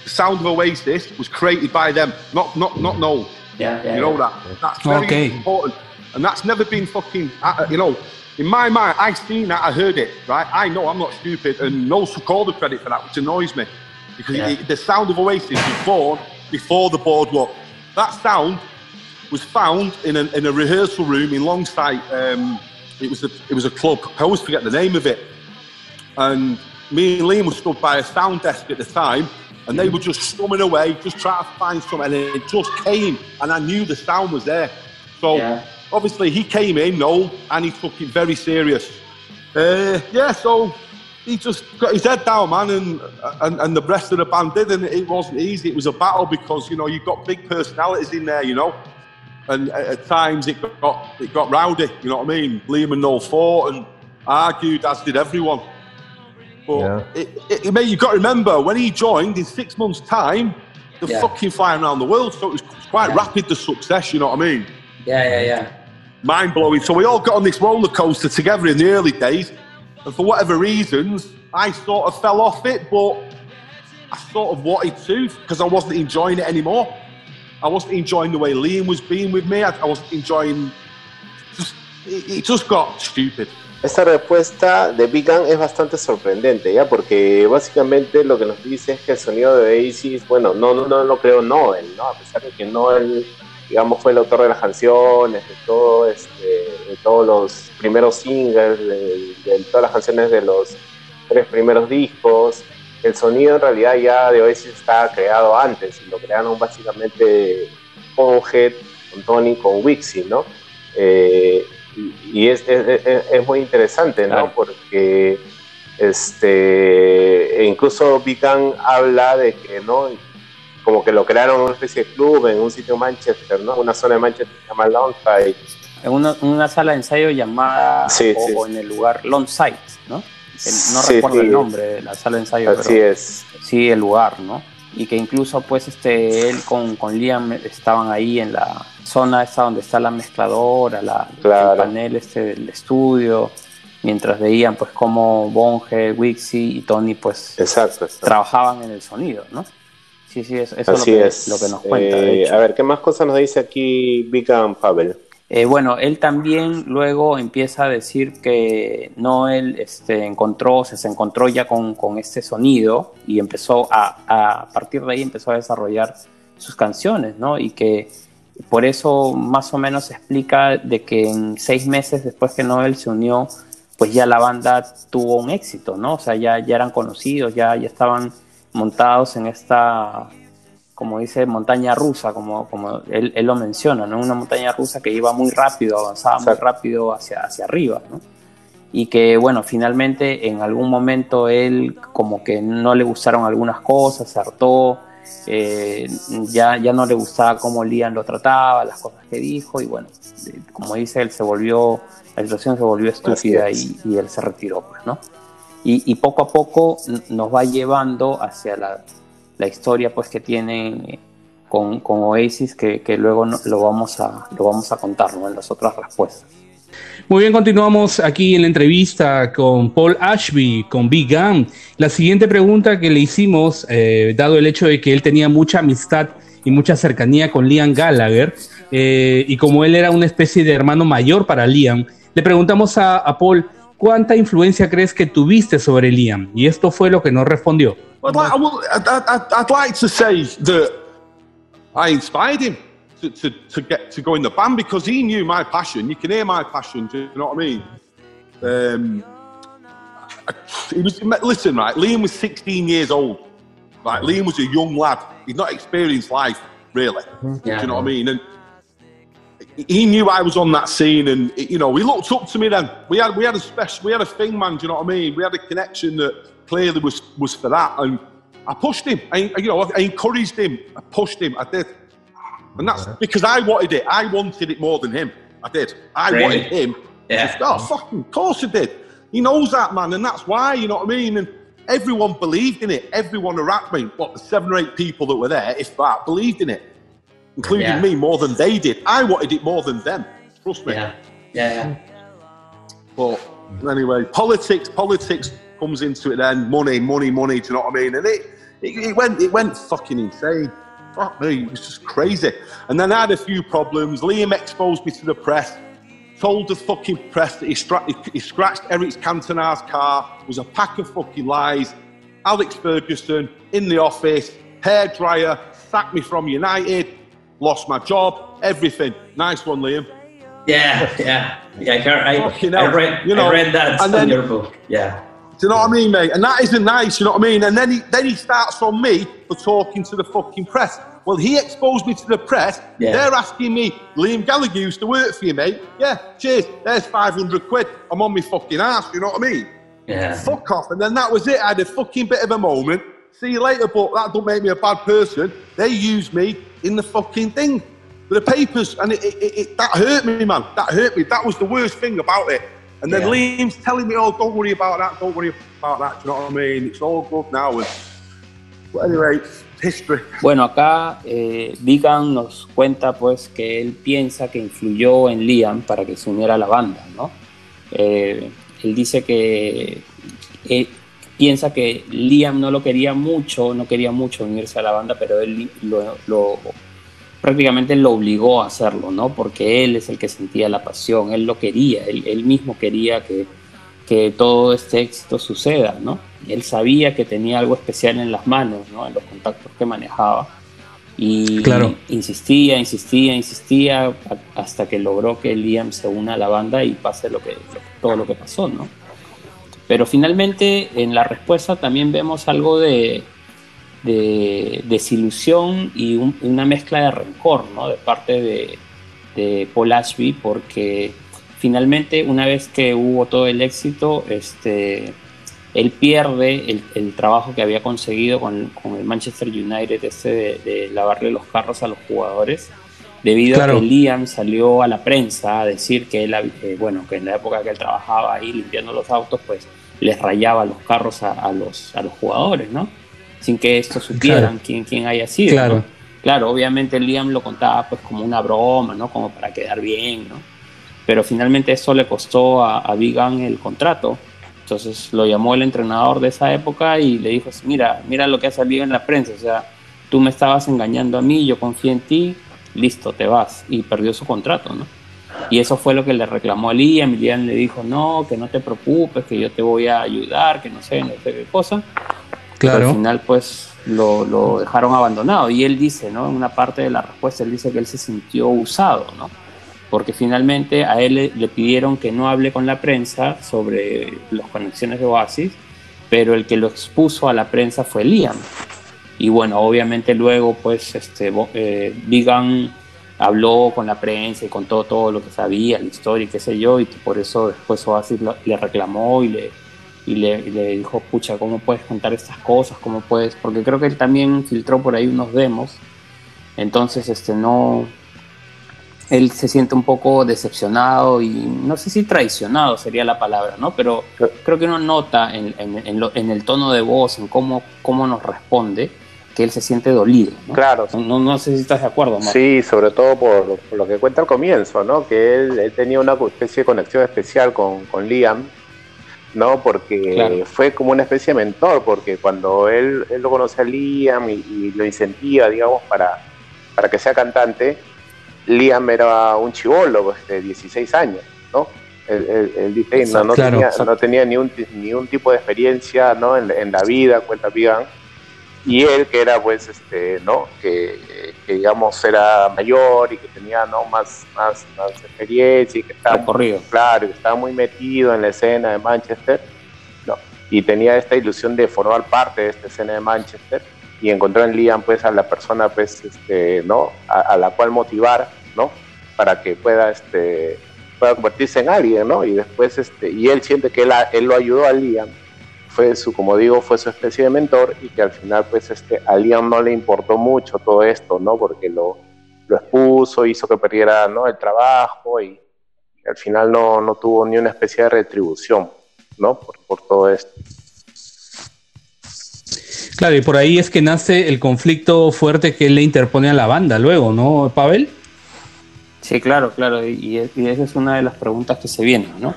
The sound of Oasis was created by them, not not not Noel. Yeah, yeah, you know that. That's very Okay. important. And that's never been fucking, uh, you know, in my mind, I've seen that, I heard it, right? I know I'm not stupid, and all the credit for that, which annoys me. Because Yeah. it- the sound of Oasis was born before the boardwalk. That sound was found in a, in a rehearsal room in Longsight. Um, it was a it was a club. I always forget the name of it. And me and Liam were stood by a sound desk at the time, and they were just strumming away, just trying to find something, and it just came, and I knew the sound was there. So Yeah. Obviously he came in, Noel, and he took it very serious. Uh, yeah, so he just got his head down, man, and, and and the rest of the band did, and it wasn't easy. It was a battle because you know you've got big personalities in there, you know, and at, at times it got it got rowdy. You know what I mean? Liam and Noel fought and argued, as did everyone. But Yeah. it, it, mate, you've got to remember when he joined in six months' time, they're Yeah. fucking flying around the world, so it was quite Yeah. rapid the success. You know what I mean? Yeah, yeah, yeah. mind blowing. So we all got on this roller coaster together in the early days, and for whatever reasons, I sort of fell off it, but I sort of wanted to because I wasn't enjoying it anymore. I wasn't enjoying the way Liam was being with me. I, I wasn't enjoying. Just, it, it just got stupid. Esta respuesta de Big Gun es bastante sorprendente, ¿ya? Porque básicamente lo que nos dice es que el sonido de Oasis, bueno, no, no, no lo creó Noel, ¿no? A pesar de que Noel, digamos, fue el autor de las canciones, de todo, este, de todos los primeros singles, de, de todas las canciones de los tres primeros discos, el sonido en realidad ya de Oasis estaba creado antes, y lo crearon básicamente con Head, con Tony, con Wixie, ¿no? Eh, y y es, es, es- es muy interesante, ¿no? Claro. Porque este, e incluso Vican habla de que, ¿no? Como que lo crearon en una especie de club en un sitio en Manchester, ¿no? Una zona de Manchester que se llama Lonside. En una, una sala de ensayo llamada, Sí, o, sí. o en el lugar Long Sight, ¿no? Que no Sí, recuerdo el nombre de la sala de ensayo, Así pero es. sí el lugar, ¿no? Y que incluso pues este él con, con Liam estaban ahí en la zona esta donde está la mezcladora, la, Claro. el panel este del estudio, mientras veían pues cómo Bonge, Wixie y Tony pues Exacto. exacto. trabajaban en el sonido, ¿no? Sí, sí, eso, eso Así es, lo que, es. lo que nos cuenta. de Eh, hecho. a ver, ¿qué más cosas nos dice aquí Vican Pavel? Eh, bueno, él también luego empieza a decir que Noel este, encontró, se, se encontró ya con, con este sonido y empezó a, a, a partir de ahí empezó a desarrollar sus canciones, ¿no? Y que por eso más o menos explica de que en seis meses después que Noel se unió, pues ya la banda tuvo un éxito, ¿no? O sea, ya, ya eran conocidos, ya, ya estaban montados en esta como dice, montaña rusa, como, como él, él, lo menciona, ¿no? Una montaña rusa que iba muy rápido, avanzaba muy rápido hacia, hacia arriba, ¿no? Y que, bueno, finalmente en algún momento él como que no le gustaron algunas cosas, se hartó, eh, ya, ya no le gustaba cómo Liam lo trataba, las cosas que dijo, y bueno, como dice, él se volvió, la situación se volvió estúpida y, y, él se retiró, pues, ¿no? Y, poco a poco nos va llevando hacia la historia pues que tienen con, con Oasis que, luego lo, vamos a, lo vamos a contar en las otras respuestas. Muy bien, continuamos aquí en la entrevista con Paul Ashby, con Big Gun. La siguiente pregunta que le hicimos, eh, dado el hecho de que él tenía mucha amistad y mucha cercanía con Liam Gallagher, eh, y como él era una especie de hermano mayor para Liam, le preguntamos a Paul, ¿cuánta influencia crees que tuviste sobre Liam? Y esto fue lo que nos respondió. I'd like, I will, I'd, I'd, like to say that I inspired him to, to, to, get to go in the band because he knew my passion. You can hear my passion. Do you know what I mean? Um, he was listen, right? Liam was 16 years old. Like Liam was a young lad. He's not experienced life really. Yeah. Do you know what I mean? And he knew I was on that scene, and you know, he looked up to me. Then we had we had a special, we had a thing, man. Do you know what I mean? We had a connection that clearly was was for that, and I pushed him. I, you know, I encouraged him. I pushed him. I did, and that's because I wanted it. I wanted it more than him. I did. I really? wanted him. Yeah. oh, fucking, of course I did. He knows that, man, and that's why. You know what I mean? And everyone believed in it. Everyone around me, what the seven or eight people that were there, if that, believed in it, including yeah. me more than they did. I wanted it more than them. Trust me. Yeah. Yeah. yeah. But anyway, politics, politics comes into it then money, money, money. Do you know what I mean? And it, it, it went, it went fucking insane. Fuck me, it was just crazy. And then I had a few problems. Liam exposed me to the press. Told the fucking press that he, stra- he, he scratched Eric Cantona's car. It was a pack of fucking lies. Alex Ferguson in the office, hair dryer, sacked me from United, lost my job, everything. Nice one, Liam. Yeah, yeah, yeah. I, I, I, read, you know, I read that in then, your book. Yeah. Do you know what I mean, mate? And that isn't nice, you know what I mean? And then he then he starts on me for talking to the fucking press. Well, he exposed me to the press. Yeah. They're asking me, Liam Gallagher used to work for you, mate. Yeah, cheers. There's 500 quid. I'm on my fucking ass, you know what I mean? Yeah. Fuck off. And then that was it. I had a fucking bit of a moment. See you later, but that don't make me a bad person. They used me in the fucking thing. The papers, and it, it, it, that hurt me, man. That hurt me. That was the worst thing about it. And then yeah. Liam's telling me, oh, don't worry about that, don't worry about that. Do you know what I mean? It's all good now. And, but anyway, history. Bueno, acá eh, Deegan nos cuenta pues que él piensa que influyó en Liam para que se uniera a la banda, ¿no? Eh, él dice que eh, piensa que Liam no lo quería mucho, no quería mucho unirse a la banda, pero él lo, lo prácticamente lo obligó a hacerlo, ¿no? Porque él es el que sentía la pasión, él lo quería, él, mismo quería que, que, todo este éxito suceda, ¿no? Él sabía que tenía algo especial en las manos, ¿no? En los contactos que manejaba. Y claro. insistía, insistía, insistía hasta que logró que Liam se una a la banda y pase lo que, todo lo que pasó, ¿no? Pero finalmente en la respuesta también vemos algo de, de desilusión y una mezcla de rencor ¿no? de parte de, de, Paul Ashby, porque finalmente, una vez que hubo todo el éxito, este, él pierde el, trabajo que había conseguido con, el Manchester United, este de, lavarle los carros a los jugadores, debido a que Liam salió a la prensa a decir que él, eh, bueno, que en la época que él trabajaba ahí limpiando los autos, pues les rayaba los carros a, a los, a los jugadores, ¿no? sin que esto supieran quién, quién haya sido. Claro. claro, obviamente Liam lo contaba pues como una broma, ¿no? Como para quedar bien, ¿no? Pero finalmente eso le costó a, a Vigan el contrato. Entonces lo llamó el entrenador de esa época y le dijo, mira, mira lo que ha salido en la prensa, o sea, tú me estabas engañando a mí, yo confío en ti, listo, te vas. Y perdió su contrato, ¿no? Y eso fue lo que le reclamó a Liam. Y Liam le dijo, no, que no te preocupes, que yo te voy a ayudar, que no sé, no sé qué cosa. Claro. al final, pues lo, lo, dejaron abandonado. Y él dice, ¿no? En una parte de la respuesta, él dice que él se sintió usado, ¿no? Porque finalmente a él le, pidieron que no hable con la prensa sobre las conexiones de Oasis, pero el que lo expuso a la prensa fue Liam. Y bueno, obviamente luego pues este, eh, habló con la prensa y contó todo lo que sabía, la historia y qué sé yo, y por eso después Oasis le reclamó y le, y le, dijo, pucha, ¿cómo puedes contar estas cosas? ¿Cómo puedes? Porque creo que él también filtró por ahí unos demos, entonces este no, él se siente un poco decepcionado y no sé si traicionado sería la palabra, ¿no? Pero creo que uno nota en, en, el tono de voz, en cómo, cómo nos responde, que él se siente dolido. ¿no? Claro. No, no, sé si estás de acuerdo, Marco. Sí, sobre todo por, lo que cuenta al comienzo, ¿no? Que él, tenía una especie de conexión especial con, con Liam, ¿no? Porque fue como una especie de mentor, porque cuando él, él lo conoce a Liam y, lo incentiva, digamos, para, para que sea cantante, Liam era un chivolo pues, de 16 años, ¿no? Él, dice, no, no, tenía, no, tenía, ni un, ni un tipo de experiencia ¿no? en, en la vida, cuenta Pigan, y él que era pues este no que, digamos era mayor y que tenía no más más, más experiencia y que estaba corrido claro que estaba muy metido en la escena de Manchester no y tenía esta ilusión de formar parte de esta escena de Manchester y encontró en Liam pues a la persona pues este no a, la cual motivar no para que pueda este pueda convertirse en alguien no y después este y él siente que él, él lo ayudó a Liam fue su, como digo, fue su especie de mentor y que al final pues este, a Liam no le importó mucho todo esto, ¿no? Porque lo, lo expuso, hizo que perdiera ¿no? el trabajo y, al final no, no, tuvo ni una especie de retribución, ¿no? Por, por todo esto. Claro, y por ahí es que nace el conflicto fuerte que él le interpone a la banda luego, ¿no, Pavel? Sí, claro, claro, y, y esa es una de las preguntas que se vienen, ¿no?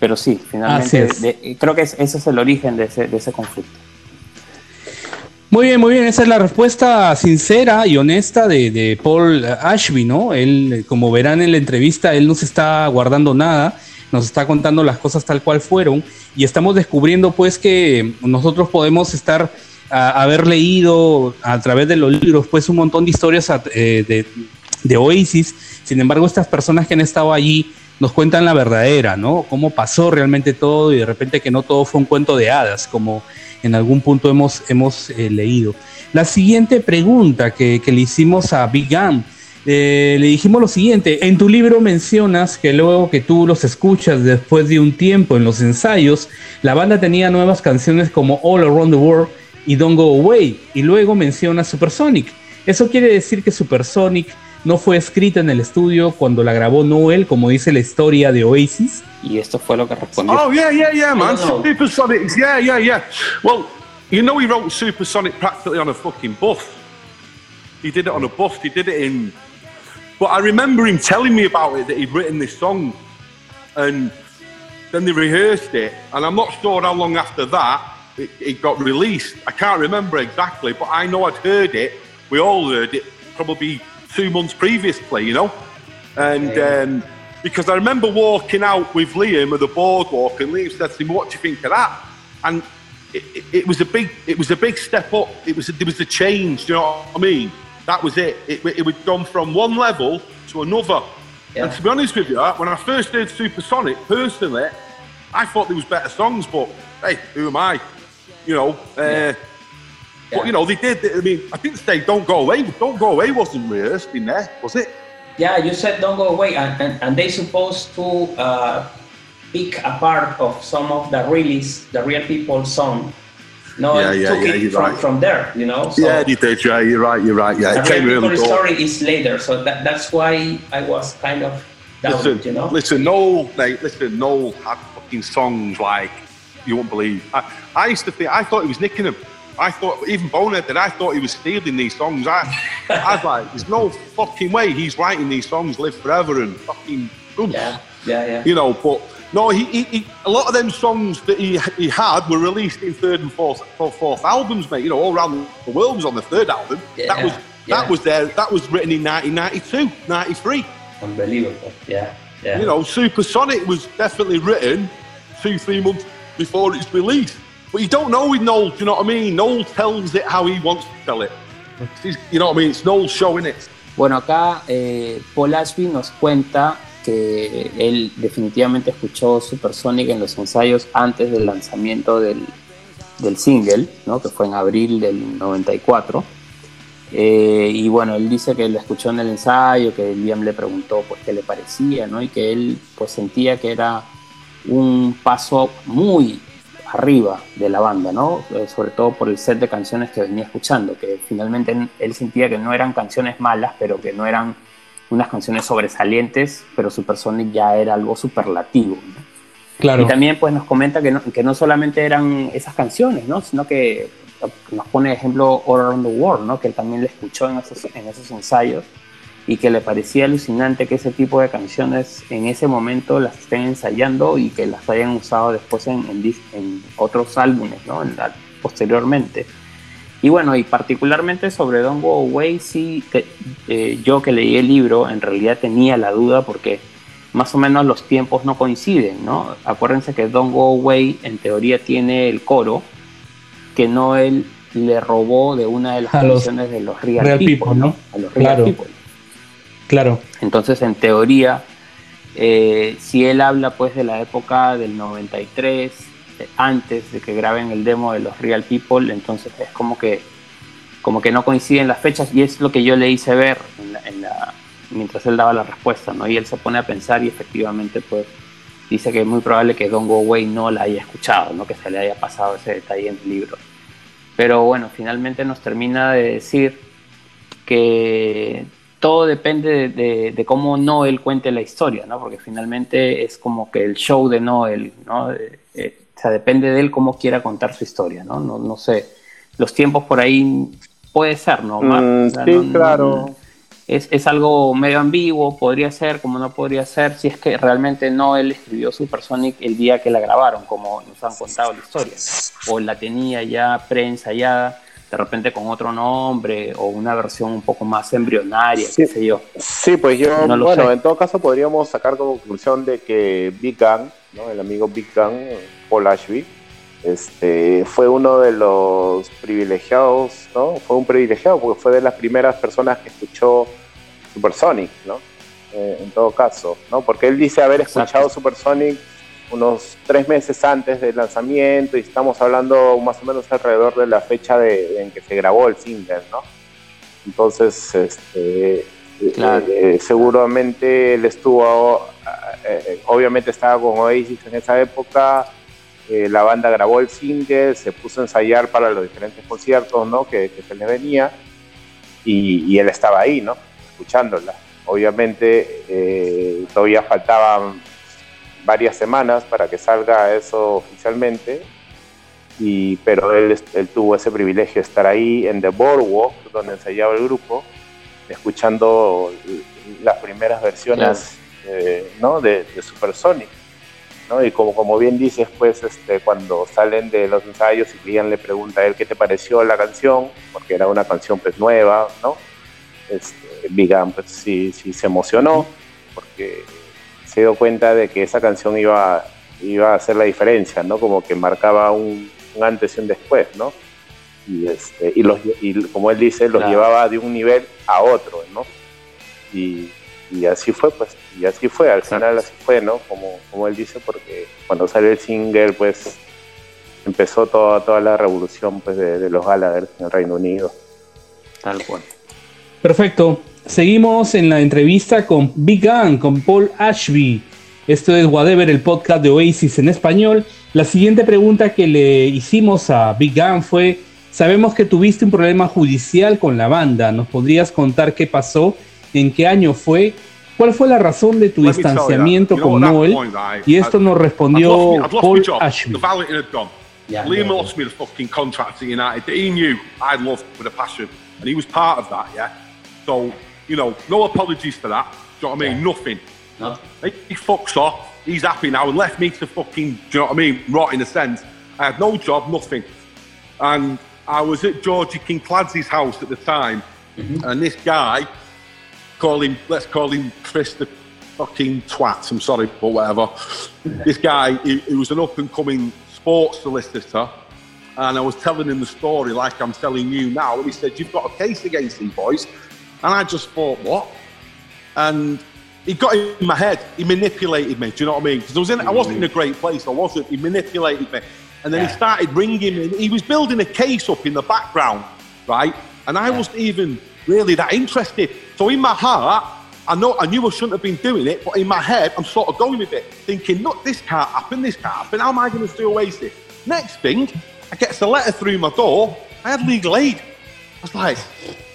Pero sí, finalmente creo que ese es el origen de ese, conflicto. Muy bien, muy bien. Esa es la respuesta sincera y honesta de, Paul Ashby, ¿no? Él, como verán en la entrevista, él no se está guardando nada, nos está contando las cosas tal cual fueron y estamos descubriendo, pues, que nosotros podemos estar, a, haber leído a través de los libros, pues, un montón de historias eh, de, de Oasis. Sin embargo, estas personas que han estado allí nos cuentan la verdadera, ¿no? Cómo pasó realmente todo y de repente que no todo fue un cuento de hadas, como en algún punto hemos, hemos eh, leído. La siguiente pregunta que, le hicimos a Big Gam, eh, le dijimos lo siguiente, en tu libro mencionas que luego que tú los escuchas después de un tiempo en los ensayos, la banda tenía nuevas canciones como All Around the World y Don't Go Away, y luego menciona Supersonic. Eso quiere decir que Supersonic no fue escrita en el estudio cuando la grabó Noel, como dice la historia de Oasis. Y esto fue lo que respondió. Oh, yeah, yeah, yeah, man. Supersonic, yeah, yeah, yeah. Well, you know he wrote Supersonic practically on a fucking buff. He did it on a buff, he did it in... But I remember him telling me about it, that he'd written this song. And then they rehearsed it. And I'm not sure how long after that it, it got released. I can't remember exactly, but I know I'd heard it. We all heard it probably two months previously, you know? And yeah. um, because I remember walking out with Liam at the boardwalk, and Liam said to me, "What do you think of that?" And it, it, it was a big, it was a big step up. It was, a, there was a change. Do you know what I mean? That was it. It, it would gone from one level to another. Yeah. And to be honest with you, when I first heard Supersonic, personally, I thought there was better songs, but hey, who am I? You know, uh, yeah. But you know, they did. I mean, I think they "Don't Go Away." "Don't Go Away" wasn't rehearsed in there, was it? Yeah, you said "Don't Go Away," and, and, and they supposed to uh, pick a part of some of the release, the Real People song. No, yeah, yeah, took yeah, it from, right. from there, you know. So yeah, they did. Yeah, you're right. You're right. Yeah, the it came Real story is later, so that, that's why I was kind of down, listen, you know. Listen, Noel, mate. Listen, Noel had fucking songs like you won't believe. I, I used to think I thought he was nicking them. I thought, even Bonehead did, I thought he was stealing these songs. I, I was like, there's no fucking way he's writing these songs, Live Forever and fucking. Oomph. Yeah, yeah, yeah. You know, but no, he, he, he, a lot of them songs that he, he had were released in third and fourth, fourth, fourth albums, mate. You know, all around the world was on the third album. Yeah, that was yeah. that was there. That was written in 1992, 93. Unbelievable. Yeah, yeah. You know, Supersonic was definitely written two, three months before its release. But you don't know with Noel, do you know what I mean? Noel tells it how he wants to tell it. You know what I mean? It's Noel showing it. Bueno, acá eh, Paul Ashby nos cuenta que él definitivamente escuchó Supersonic en los ensayos antes del lanzamiento del, del single, ¿no? que fue en abril del 94. Eh, y bueno, él dice que lo escuchó en el ensayo, que Liam le preguntó pues qué le parecía, ¿no? Y que él pues sentía que era un paso muy arriba de la banda, ¿no? Eh, sobre todo por el set de canciones que venía escuchando, que finalmente él sentía que no eran canciones malas, pero que no eran unas canciones sobresalientes, pero Supersonic ya era algo superlativo. Claro. Y también pues nos comenta que no, que no solamente eran esas canciones, ¿no? Sino que nos pone ejemplo All Around the World, ¿no? Que él también le escuchó en esos, en esos ensayos y que le parecía alucinante que ese tipo de canciones en ese momento las estén ensayando y que las hayan usado después en, en, otros álbumes, ¿no? posteriormente. Y bueno, y particularmente sobre Don't Go Away, sí, eh, yo que leí el libro, en realidad tenía la duda porque más o menos los tiempos no coinciden, ¿no? Acuérdense que Don't Go Away en teoría tiene el coro que Noel le robó de una de las canciones de los Real, People, ¿no? A los Real People. Claro. Entonces, en teoría, eh, si él habla pues de la época del 93, antes de que graben el demo de los Real People, entonces es como que como que no coinciden las fechas y es lo que yo le hice ver mientras él daba la respuesta, ¿no? Y él se pone a pensar y efectivamente pues dice que es muy probable que Don Go Away no la haya escuchado, ¿no? Que se le haya pasado ese detalle en el libro. Pero bueno, finalmente nos termina de decir que todo depende de, cómo Noel cuente la historia, ¿no? Porque finalmente es como que el show de Noel, ¿no? Eh, eh, o sea, depende de él cómo quiera contar su historia, ¿no? No, no sé. Los tiempos por ahí puede ser, ¿no? Mm, sí, claro. es, es, algo medio ambiguo, podría ser, como no podría ser, si es que realmente Noel escribió Supersonic el día que la grabaron, como nos han contado la historia, o la tenía ya preensayada de repente con otro nombre o una versión un poco más embrionaria, qué sé yo. Sí, pues yo, bueno, en todo caso podríamos sacar como conclusión de que Big Gang, ¿no? el amigo Big Gang, Paul Ashby, este, fue uno de los privilegiados, ¿no? Fue un privilegiado porque fue de las primeras personas que escuchó Supersonic, ¿no? Eh, en todo caso, ¿no? Porque él dice haber escuchado Supersonic unos tres meses antes del lanzamiento y estamos hablando más o menos alrededor de la fecha de, en que se grabó el single, ¿no? Entonces, este, eh, seguramente él estuvo, eh, eh, obviamente estaba con Oasis en esa época, la banda grabó el single, se puso a ensayar para los diferentes conciertos, ¿no? Que, se le venía y, y, él estaba ahí, ¿no? Escuchándola. Obviamente todavía faltaban varias semanas para que salga eso oficialmente, y, pero él, él tuvo ese privilegio de estar ahí en The Boardwalk, donde ensayaba el grupo, escuchando las primeras versiones eh, ¿no? de, de Supersonic. ¿no? Y como, como bien dices, pues este, cuando salen de los ensayos y Liam le pregunta a él qué te pareció la canción, porque era una canción pues nueva, ¿no? Este, Big pues sí, sí se emocionó, porque se dio cuenta de que esa canción iba, iba a hacer la diferencia, ¿no? Como que marcaba un, antes y un después, ¿no? Y, este, y, los, y como él dice, los llevaba de un nivel a otro, ¿no? Y, y así fue, pues, y así fue, al final así fue, ¿no? Como, como él dice, porque cuando salió el single, pues, empezó toda, toda la revolución, pues, de, de los Gallagher en el Reino Unido. Tal cual. Perfecto. Seguimos en la entrevista con Big Gun, con Paul Ashby. Esto es Whatever, el podcast de Oasis en español. La siguiente pregunta que le hicimos a Big Gun fue, sabemos que tuviste un problema judicial con la banda. ¿Nos podrías contar qué pasó? ¿En qué año fue? ¿Cuál fue la razón de tu distanciamiento con Noel? Y esto nos respondió Paul Ashby. Liam lost me the fucking contract at United that he knew I'd love with a passion, and he was part of that, yeah. So you know, no apologies for that. Do you know what I mean? Yeah. Nothing. No. He fucks off. He's happy now and left me to fucking, do you know what I mean? Rot in a sense. I had no job, nothing. And I was at Georgie Kincladze's house at the time, mm-hmm. and this guy, call him, let's call him Chris the fucking twat, I'm sorry, but whatever. this guy, he, he was an up and coming sports solicitor, and I was telling him the story like I'm telling you now, and he said, You've got a case against these boys. And I just thought, what? And he got in my head. He manipulated me. Do you know what I mean? Because I was in, I wasn't in a great place. I wasn't. He manipulated me. And then yeah. he started ringing me. He was building a case up in the background, right? And I yeah. wasn't even really that interested. So in my heart, I know I knew I shouldn't have been doing it, but in my head, I'm sort of going with it, thinking, look, this can't happen, this can't happen. How am I going to do Oasis? Next thing, I get a letter through my door. I had legal aid. I was like,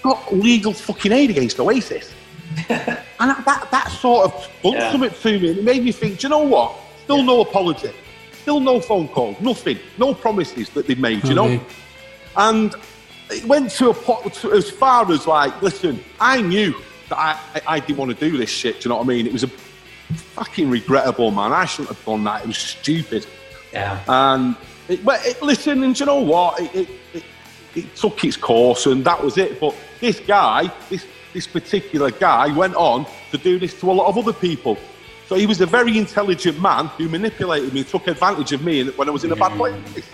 got legal fucking aid against Oasis. and that, that sort of done yeah. something to me. And it made me think, do you know what? Still yeah. no apology. Still no phone call. Nothing. No promises that they made, you know? And it went to a pot to, as far as like, listen, I knew that I, I, I, didn't want to do this shit. Do you know what I mean? It was a fucking regrettable, man. I shouldn't have done that. It was stupid. Yeah. And it, but it, listen, and you know what? It, it, it, took its course, and that was it. But this guy, this this particular guy, went on to do this to a lot of other people. So he was a very intelligent man who manipulated me, took advantage of me when I was in a bad place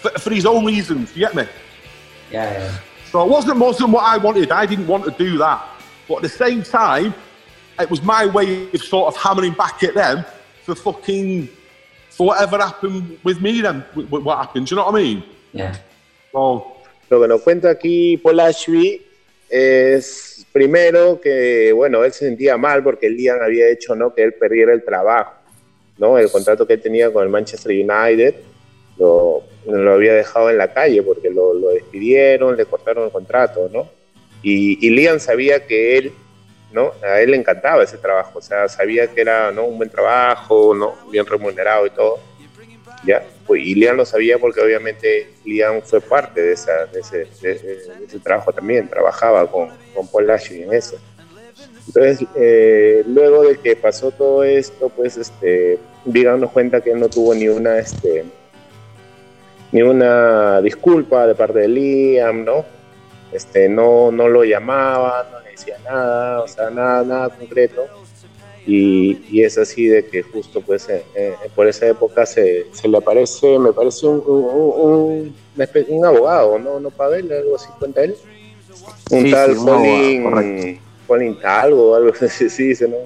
for, for his own reasons. You get me? Yeah, yeah. So it wasn't wasn't what I wanted. I didn't want to do that. But at the same time, it was my way of sort of hammering back at them for fucking for whatever happened with me then, what happened. Do you know what I mean? Yeah. So, Lo que nos cuenta aquí Paul Ashby es primero que, bueno, él se sentía mal porque el Liam había hecho ¿no? que él perdiera el trabajo, ¿no? El contrato que él tenía con el Manchester United lo, lo había dejado en la calle porque lo, despidieron, le cortaron el contrato, ¿no? Y, y, Liam sabía que él, ¿no? A él le encantaba ese trabajo, o sea, sabía que era ¿no? un buen trabajo, ¿no? Bien remunerado y todo. ¿Ya? Pues, y Liam lo sabía porque obviamente Liam fue parte de, esa, de, ese, de, ese, trabajo también, trabajaba con, con Paul Lashley en eso. Entonces, eh, luego de que pasó todo esto, pues este, Vigan nos cuenta que no tuvo ni una, este, ni una disculpa de parte de Liam, ¿no? Este, no, no lo llamaba, no le decía nada, o sea, nada, nada concreto. Y, y es así de que justo pues eh, eh, por esa época se, se, le aparece, me parece un, un, un, abogado, ¿no? ¿No Pavel? Algo así cuenta él. Un tal Colin, Colin algo, algo así se dice, ¿no?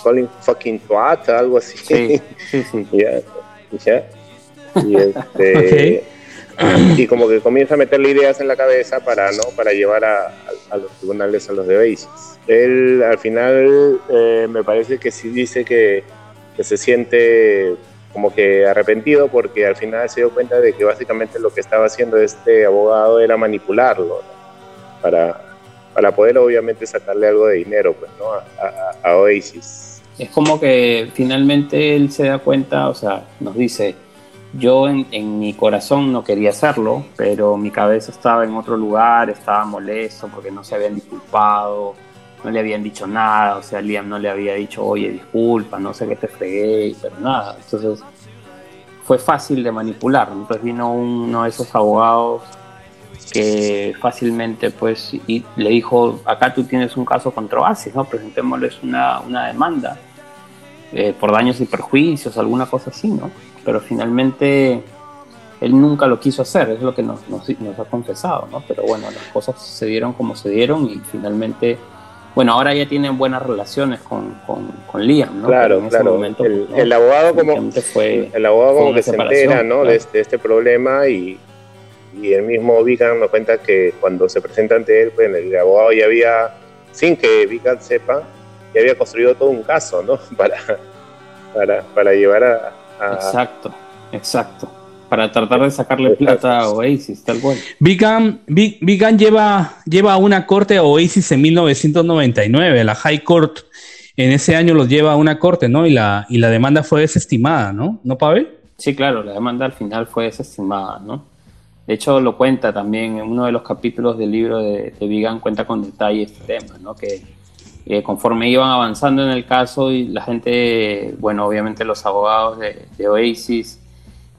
Colin fucking Tuata, algo así. Sí, sí, sí. ya, ya. Y este... y como que comienza a meterle ideas en la cabeza para no para llevar a, a, los tribunales a los de Oasis. Él al final eh, me parece que sí dice que, que, se siente como que arrepentido porque al final se dio cuenta de que básicamente lo que estaba haciendo este abogado era manipularlo para, para poder obviamente sacarle algo de dinero pues, ¿no? a, a Oasis. Es como que finalmente él se da cuenta, o sea, nos dice, yo en, mi corazón no quería hacerlo, pero mi cabeza estaba en otro lugar, estaba molesto porque no se habían disculpado, no le habían dicho nada, o sea, Liam no le había dicho, oye, disculpa, no sé qué te fregué, pero nada. Entonces fue fácil de manipular. Entonces vino uno de esos abogados que fácilmente pues y le dijo, acá tú tienes un caso contra Oasis, ¿no? Presentémosles una, una demanda eh, por daños y perjuicios, alguna cosa así, ¿no? Pero finalmente él nunca lo quiso hacer, es lo que nos, nos, ha confesado, ¿no? Pero bueno, las cosas se dieron como se dieron y finalmente, bueno, ahora ya tienen buenas relaciones con, con, Liam, ¿no? Claro, claro. el, abogado como, fue, el abogado como que se entera, ¿no? De, este, este, problema y, y el mismo Vigan nos cuenta que cuando se presenta ante él, pues el abogado ya había, sin que Vigan sepa, ya había construido todo un caso, ¿no? Para, para, para llevar a, Exacto, exacto. Para tratar de sacarle plata a Oasis, tal cual. Vigan, lleva, lleva a una corte a Oasis en 1999, la High Court. En ese año los lleva a una corte, ¿no? Y la, y la demanda fue desestimada, ¿no? ¿No, Pavel? Sí, claro, la demanda al final fue desestimada, ¿no? De hecho, lo cuenta también en uno de los capítulos del libro de, de Vigan, cuenta con detalle este tema, ¿no? Que eh, conforme iban avanzando en el caso y la gente, bueno, obviamente los abogados de, Oasis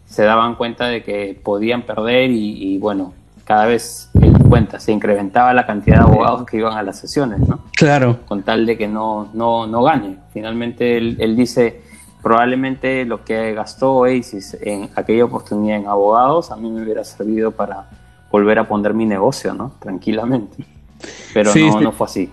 se daban cuenta de que podían perder y, bueno, cada vez cuenta, se incrementaba la cantidad de abogados que iban a las sesiones, ¿no? Claro. Con tal de que no, no, no gane. Finalmente él, él dice, probablemente lo que gastó Oasis en aquella oportunidad en abogados a mí me hubiera servido para volver a poner mi negocio, ¿no? Tranquilamente. Pero no, no fue así.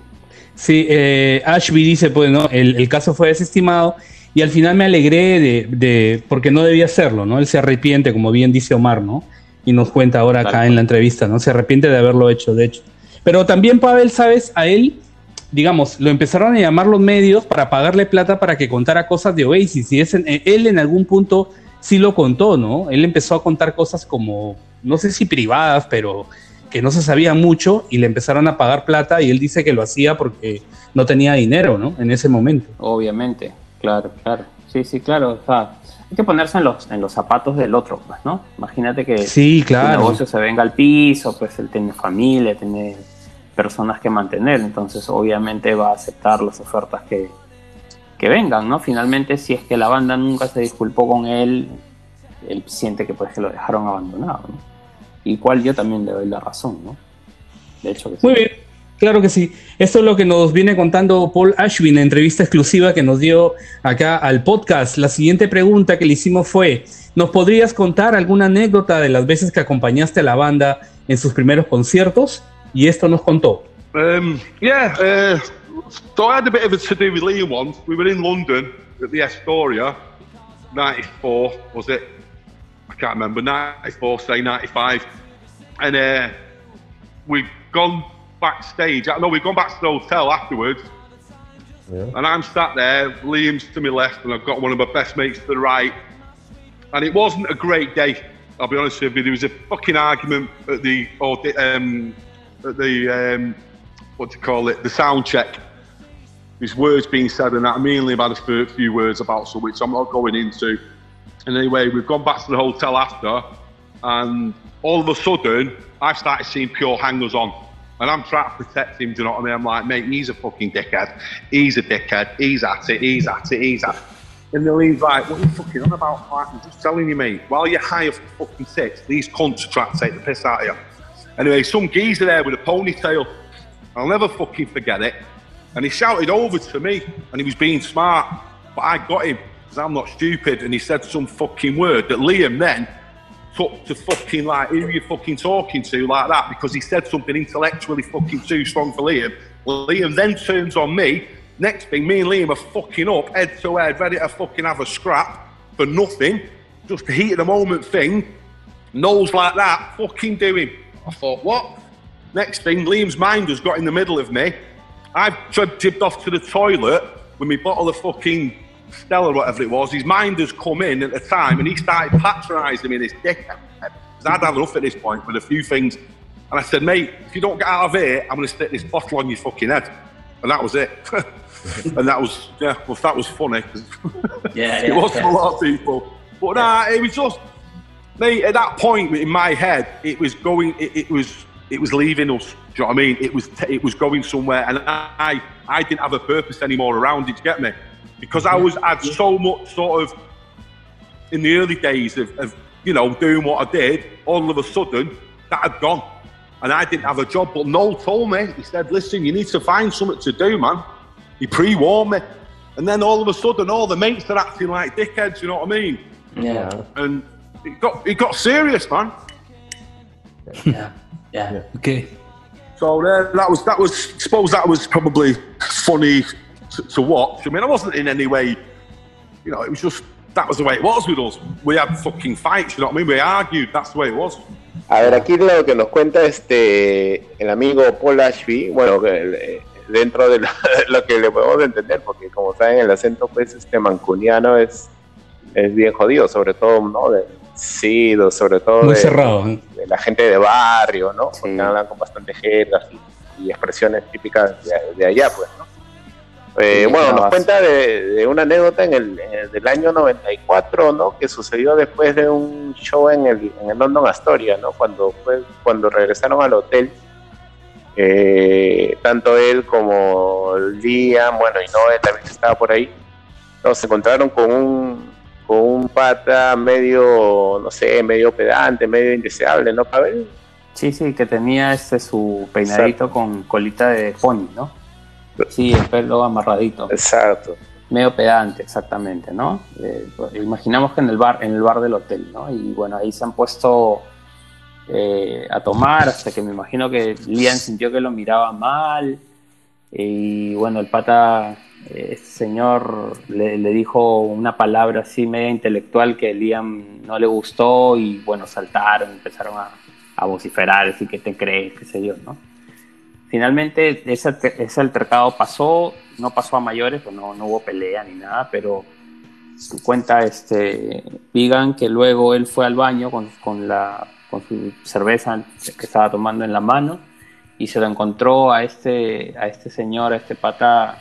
Sí, eh, Ashby dice, pues, ¿no? El, caso fue desestimado y al final me alegré de, de, porque no debía hacerlo, ¿no? Él se arrepiente, como bien dice Omar, ¿no? Y nos cuenta ahora acá en la entrevista, ¿no? Se arrepiente de haberlo hecho, de hecho. Pero también Pavel, ¿sabes? A él, digamos, lo empezaron a llamar los medios para pagarle plata para que contara cosas de Oasis. Y él en algún punto sí lo contó, ¿no? Él empezó a contar cosas como, no sé si privadas, pero que no se sabía mucho y le empezaron a pagar plata y él dice que lo hacía porque no tenía dinero, ¿no? En ese momento. Obviamente, claro, claro. Sí, sí, claro. O sea, hay que ponerse en los, en los zapatos del otro, pues, ¿no? Imagínate que sí, claro. el negocio se venga al piso, pues él tiene familia, tiene personas que mantener, entonces obviamente va a aceptar las ofertas que, que vengan, ¿no? Finalmente, si es que la banda nunca se disculpó con él, él siente que pues que lo dejaron abandonado, ¿no? Y cual yo también le doy la razón, ¿no? De hecho que Muy bien, claro que sí. Esto es lo que nos viene contando Paul Ashwin, en entrevista exclusiva que nos dio acá al podcast. La siguiente pregunta que le hicimos fue, ¿nos podrías contar alguna anécdota de las veces que acompañaste a la banda en sus primeros conciertos? Y esto nos contó. Um, yeah, uh, so I had a bit of a to do with Liam once. We were in London at the Astoria, 94, was it? I can't remember, 94, say 95. And uh, we've gone backstage. No, we've gone back to the hotel afterwards. Yeah. And I'm sat there, Liam's to my left, and I've got one of my best mates to the right. And it wasn't a great day, I'll be honest with you. There was a fucking argument at the, or the, um, at the, um, what do you call it, the sound check. There's words being said, and that mainly about a few words about something, which I'm not going into. And anyway, we've gone back to the hotel after, and all of a sudden, I've started seeing pure hangers on. And I'm trying to protect him, do you know what I mean? I'm like, mate, he's a fucking dickhead. He's a dickhead. He's at it, he's at it, he's at it. And then he's like, what are you fucking on about? I'm just telling you, mate, while you're high off the fucking six, these cunts are trying to take the piss out of you. Anyway, some geezer there with a ponytail. I'll never fucking forget it. And he shouted over to me, and he was being smart, but I got him because I'm not stupid. And he said some fucking word that Liam then took to fucking like, who are you fucking talking to like that? Because he said something intellectually fucking too strong for Liam. Liam then turns on me. Next thing, me and Liam are fucking up, head to head, ready to fucking have a scrap for nothing. Just a heat of the moment thing. Nose like that, fucking do him. I thought, what? Next thing, Liam's mind has got in the middle of me. I've tipped off to the toilet with my bottle of fucking Stella, whatever it was, his mind has come in at the time and he started patronising me in his dick. Because I'd had enough at this point with a few things. And I said, mate, if you don't get out of here, I'm going to stick this bottle on your fucking head. And that was it. and that was, yeah, well, that was funny. yeah, it yeah, was yeah. for a lot of people. But nah, it was just, mate, at that point in my head, it was going, it, it was, it was leaving us. Do you know what I mean? It was, it was going somewhere, and I, I didn't have a purpose anymore around it. Do you get me? Because I was had so much sort of in the early days of, of, you know doing what I did. All of a sudden, that had gone, and I didn't have a job. But Noel told me he said, "Listen, you need to find something to do, man." He pre-warned me, and then all of a sudden, all the mates are acting like dickheads. You know what I mean? Yeah. And it got it got serious, man. Yeah. Yeah. yeah. Okay. So uh, that was that was. I suppose that was probably funny to, to, watch. I mean, I wasn't in any way, you know, it was just that was the way it was with us. We had fucking fights, you know what I mean? We argued, that's the way it was. A ver, aquí lo que nos cuenta este el amigo Paul Ashby, bueno, dentro de lo, lo, que le podemos entender, porque como saben, el acento pues este mancuniano es, es bien jodido, sobre todo, ¿no? De, sí, sobre todo Muy de, cerrado, ¿eh? de, la gente de barrio, ¿no? Porque hablan con bastante jergas y, y, expresiones típicas de, de allá, pues, ¿no? Eh, bueno, nos cuenta de, de, una anécdota en el, en el, del año 94, ¿no? Que sucedió después de un show en el, en el London Astoria, ¿no? Cuando, fue, cuando regresaron al hotel, eh, tanto él como Liam, bueno, y Noé también estaba por ahí, ¿no? se encontraron con un, con un pata medio, no sé, medio pedante, medio indeseable, ¿no, Pavel? Sí, sí, que tenía este su peinadito Exacto. con colita de pony, ¿no? Sí, el pelo amarradito. Exacto. Medio pedante, exactamente, ¿no? Eh, imaginamos que en el bar, en el bar del hotel, ¿no? Y bueno, ahí se han puesto eh, a tomar hasta que me imagino que Lian sintió que lo miraba mal. Y bueno, el pata este señor le, dijo una palabra así media intelectual que Liam no le gustó y bueno, saltaron, empezaron a, a vociferar, así que te crees, qué sé yo, ¿no? Finalmente ese, ese altercado pasó, no pasó a mayores, pues no, no hubo pelea ni nada, pero cuenta este Vigan que luego él fue al baño con, con, la, con su cerveza que estaba tomando en la mano y se lo encontró a este, a este señor, a este pata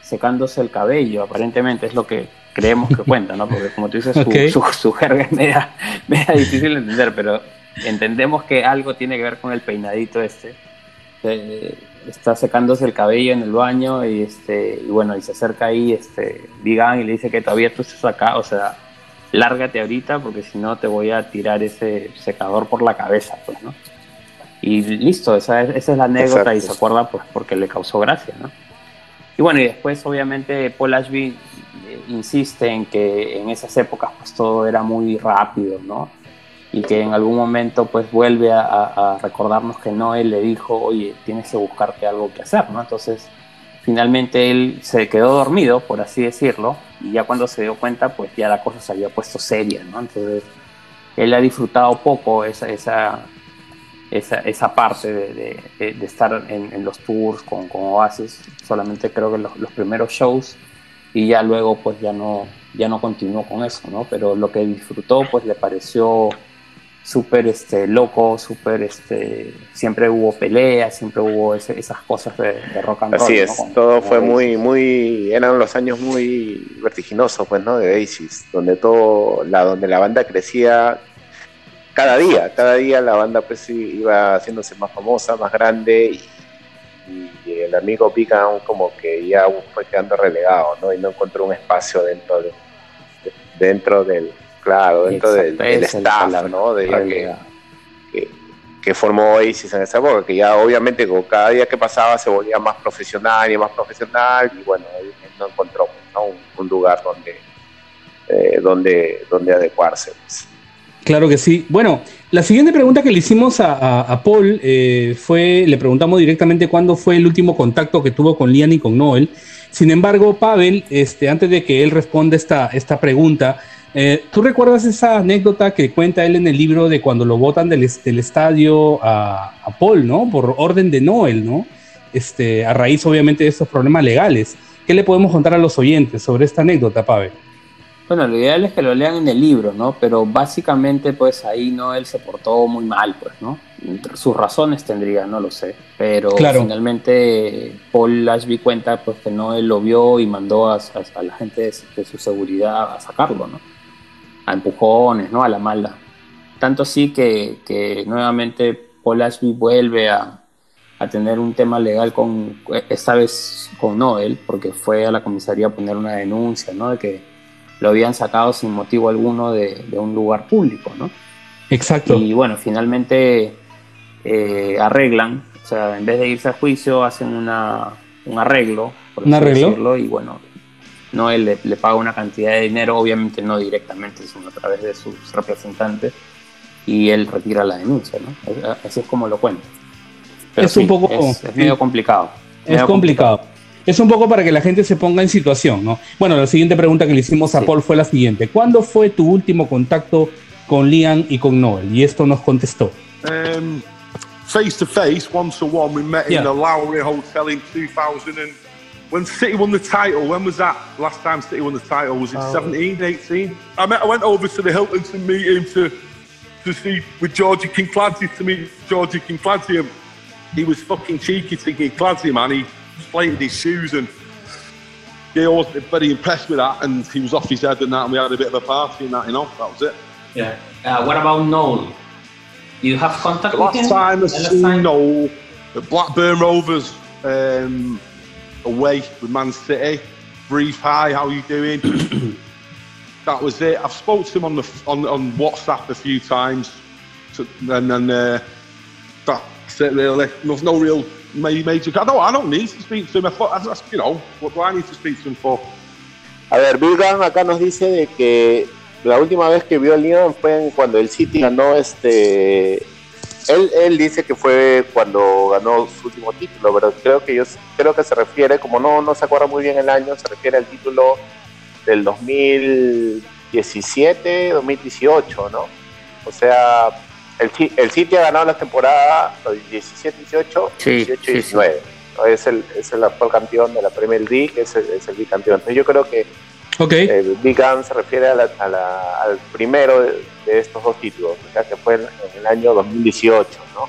secándose el cabello, aparentemente es lo que creemos que cuenta, ¿no? Porque como tú dices, su, su, jerga es media, difícil de entender, pero entendemos que algo tiene que ver con el peinadito este. Eh, está secándose el cabello en el baño y este y bueno y se acerca ahí este Vigan y le dice que todavía tú estás acá o sea lárgate ahorita porque si no te voy a tirar ese secador por la cabeza pues no y listo esa es, esa es la anécdota y se acuerda pues porque le causó gracia no y bueno, y después obviamente Paul Ashby eh, insiste en que en esas épocas pues todo era muy rápido, ¿no? Y que en algún momento pues vuelve a, recordarnos que no, él le dijo, oye, tienes que buscarte algo que hacer, ¿no? Entonces finalmente él se quedó dormido, por así decirlo, y ya cuando se dio cuenta pues ya la cosa se había puesto seria, ¿no? Entonces él ha disfrutado poco esa, esa, esa, esa parte de, de, estar en, los tours con, con, Oasis. Solamente creo que los, los, primeros shows y ya luego pues ya no, ya no continuó con eso, ¿no? Pero lo que disfrutó pues le pareció súper este, loco, súper, este, siempre hubo peleas, siempre hubo esas cosas de, rock and roll. Así es, todo fue muy, muy, eran los años muy vertiginosos, pues, ¿no? De Oasis, donde todo, la, donde la banda crecía cada día, cada día la banda pues iba haciéndose más famosa, más grande y, el amigo Pican como que ya fue quedando relegado, ¿no? Y no encontró un espacio dentro de, dentro del, claro, dentro del, staff, ¿no? De que, que, formó Oasis en esa época, que ya obviamente con cada día que pasaba se volvía más profesional y más profesional y bueno, no encontró Un, lugar donde, eh, donde, donde adecuarse. Pues. Claro que sí. Bueno, la siguiente pregunta que le hicimos a, Paul eh, fue, le preguntamos directamente cuándo fue el último contacto que tuvo con Lian y con Noel. Sin embargo, Pavel, este, antes de que él responda esta, esta pregunta, eh, ¿tú recuerdas esa anécdota que cuenta él en el libro de cuando lo votan del, del estadio a, Paul, ¿no? Por orden de Noel, ¿no? Este, a raíz, obviamente, de estos problemas legales. ¿Qué le podemos contar a los oyentes sobre esta anécdota, Pavel? Bueno, lo ideal es que lo lean en el libro, ¿no? Pero básicamente, pues ahí no él se portó muy mal, pues, ¿no? Sus razones tendría, no lo sé. Pero finalmente Paul Ashby cuenta, pues, que no él lo vio y mandó a, la gente de, su seguridad a sacarlo, ¿no? A empujones, ¿no? A la mala. Tanto así que, que nuevamente Paul Ashby vuelve a, a tener un tema legal con, esta vez con Noel, porque fue a la comisaría a poner una denuncia, ¿no? De que lo habían sacado sin motivo alguno de, un lugar público, ¿no? Exacto. Y bueno, finalmente eh, arreglan, o sea, en vez de irse a juicio, hacen una, un arreglo, por ¿Un arreglo? Decirlo, y bueno, no él le, paga una cantidad de dinero, obviamente no directamente, sino a través de sus representantes, y él retira la denuncia, ¿no? Así es como lo cuenta. es un poco... Es, medio complicado. Es complicado es un poco para que la gente se ponga en situación, ¿no? Bueno, la siguiente pregunta que le hicimos a Paul fue la siguiente. ¿Cuándo fue tu último contacto con Liam y con Noel? Y esto nos contestó. Um, face to face, one to one, we met in the Lowry Hotel in 2000 and when City won the title, when was that? Last time City won the title, was it 17, 18? I, met, I went over to the Hilton to meet him to, to see with Georgie King Clancy to meet Georgie King Clancy. And he was fucking cheeky to King Clancy, man. He inflated his shoes and yeah, I wasn't very impressed with that and he was off his head and that and we had a bit of a party and that, you know, that was it. Yeah. Uh, what about Noel? You have contact the with him? Time I seen time? Noel at Blackburn Rovers um, away with Man City. Brief hi, how are you doing? that was it. I've spoken to him on the on, on WhatsApp a few times, to, and then uh, that's it really. There's no real major. I don't, I don't need to speak to him. I, thought you know, what do I need to speak to him for? A ver, Bill Gunn acá nos dice de que la última vez que vio a Leon fue cuando el City ganó este él, él dice que fue cuando ganó su último título, pero creo que yo creo que se refiere, como no, no se acuerda muy bien el año, se refiere al título del 2017, 2018, ¿no? O sea, el, el City ha ganado la temporada 17-18, 18-19. Es, el, es el actual campeón de la Premier League, es el, es el bicampeón. Entonces yo creo que okay. el Big Gun se refiere a la, al primero de, estos dos títulos, que fue en, el año 2018, ¿no?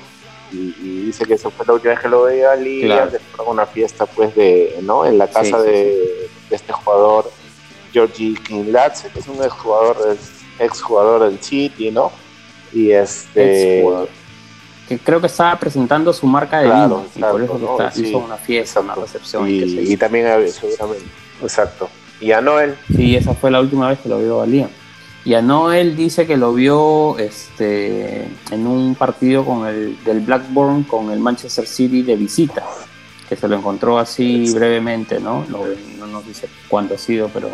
Y, dice que esa fue la última vez que lo veía allí, claro. una fiesta pues de, ¿no? En la casa de, de, este jugador, Georgie Kinglatz, que es un exjugador, ex jugador del City, ¿no? Y este. Que creo que estaba presentando su marca de claro, vino, y por eso ¿no? está, hizo una fiesta, una recepción. Y, y también, seguramente, exacto. ¿Y a Noel? Sí, esa fue la última vez que lo vio a Liam. Y a Noel dice que lo vio este, en un partido con el, del Blackburn con el Manchester City de visita, que se lo encontró así brevemente, ¿no? No, no nos dice cuándo ha sido, pero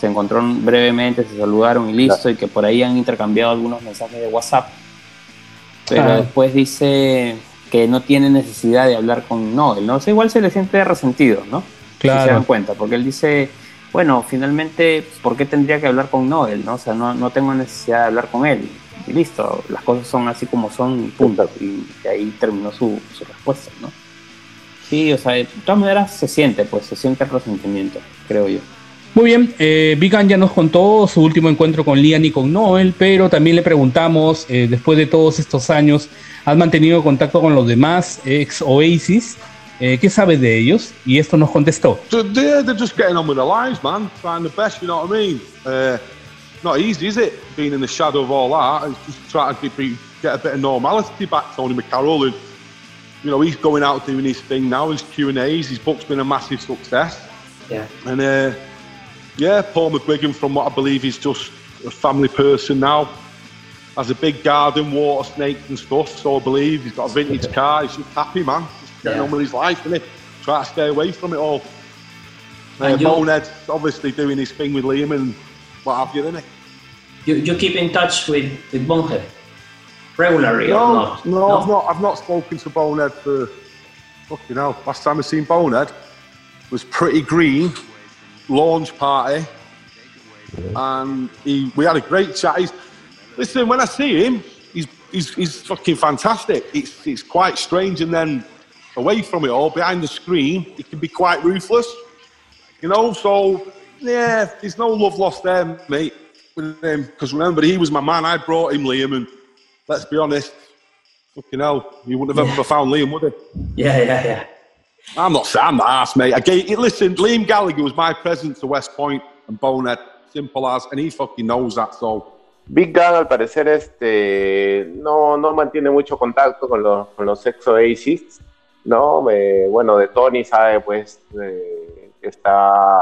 se encontró brevemente, se saludaron y listo, y que por ahí han intercambiado algunos mensajes de WhatsApp. Pero después dice que no tiene necesidad de hablar con Noel, ¿no? O sea, igual se le siente resentido, ¿no? Claro. Si se dan cuenta, porque él dice, bueno, finalmente, ¿por qué tendría que hablar con Noel, no? O sea, no, no tengo necesidad de hablar con él. Y listo, las cosas son así como son, punto. Y ahí terminó su, su respuesta, ¿no? Sí, o sea, de todas maneras se siente, pues, se siente el resentimiento, creo yo. Muy bien, eh, Vigan ya nos contó su último encuentro con Lian y con Noel, pero también le preguntamos, eh, después de todos estos años, ¿has mantenido contacto con los demás ex Oasis? Eh, ¿Qué sabes de ellos? Y esto nos contestó. They're, they're just getting on with their lives, man. Trying the best, you know what I mean? Uh, not easy, is it? Being in the shadow of all that. It's just trying to get, get a bit of normality back, Tony McCarroll. And, you know, he's going out doing his thing now, his Q&As. His book's been a massive success. Yeah. And, uh, yeah, Paul McGuigan, from what I believe, is just a family person now. Has a big garden, water snakes and stuff. So I believe he's got a vintage car. He's just happy, man. Getting yeah. on with his life, and he try to stay away from it all. Uh, Bonehead obviously doing his thing with Liam and what have you, isn't he? You, you keep in touch with, with Bonehead regularly no, or not? No, no, I've not. I've not spoken to Bonehead for fucking hell. Last time I seen Bonehead was pretty green launch party, and he, we had a great chat. He's, listen, when I see him, he's, he's, he's fucking fantastic. It's, it's quite strange, and then away from it all, behind the screen, he can be quite ruthless, you know. So yeah, there's no love lost there, mate. With him, Because remember, he was my man. I brought him Liam, and let's be honest, fucking hell, you wouldn't have yeah. ever found Liam, would you? Yeah, yeah, yeah. I'm not saying I'm the ass, mate. I gave, listen, Liam Gallagher was my present to West Point and Bonehead. Simple as, and he fucking knows that, so. Big Gun al parecer este no, no mantiene mucho contacto con los, con los ex Oasis, ¿no? Eh, bueno, de Tony sabe pues eh, está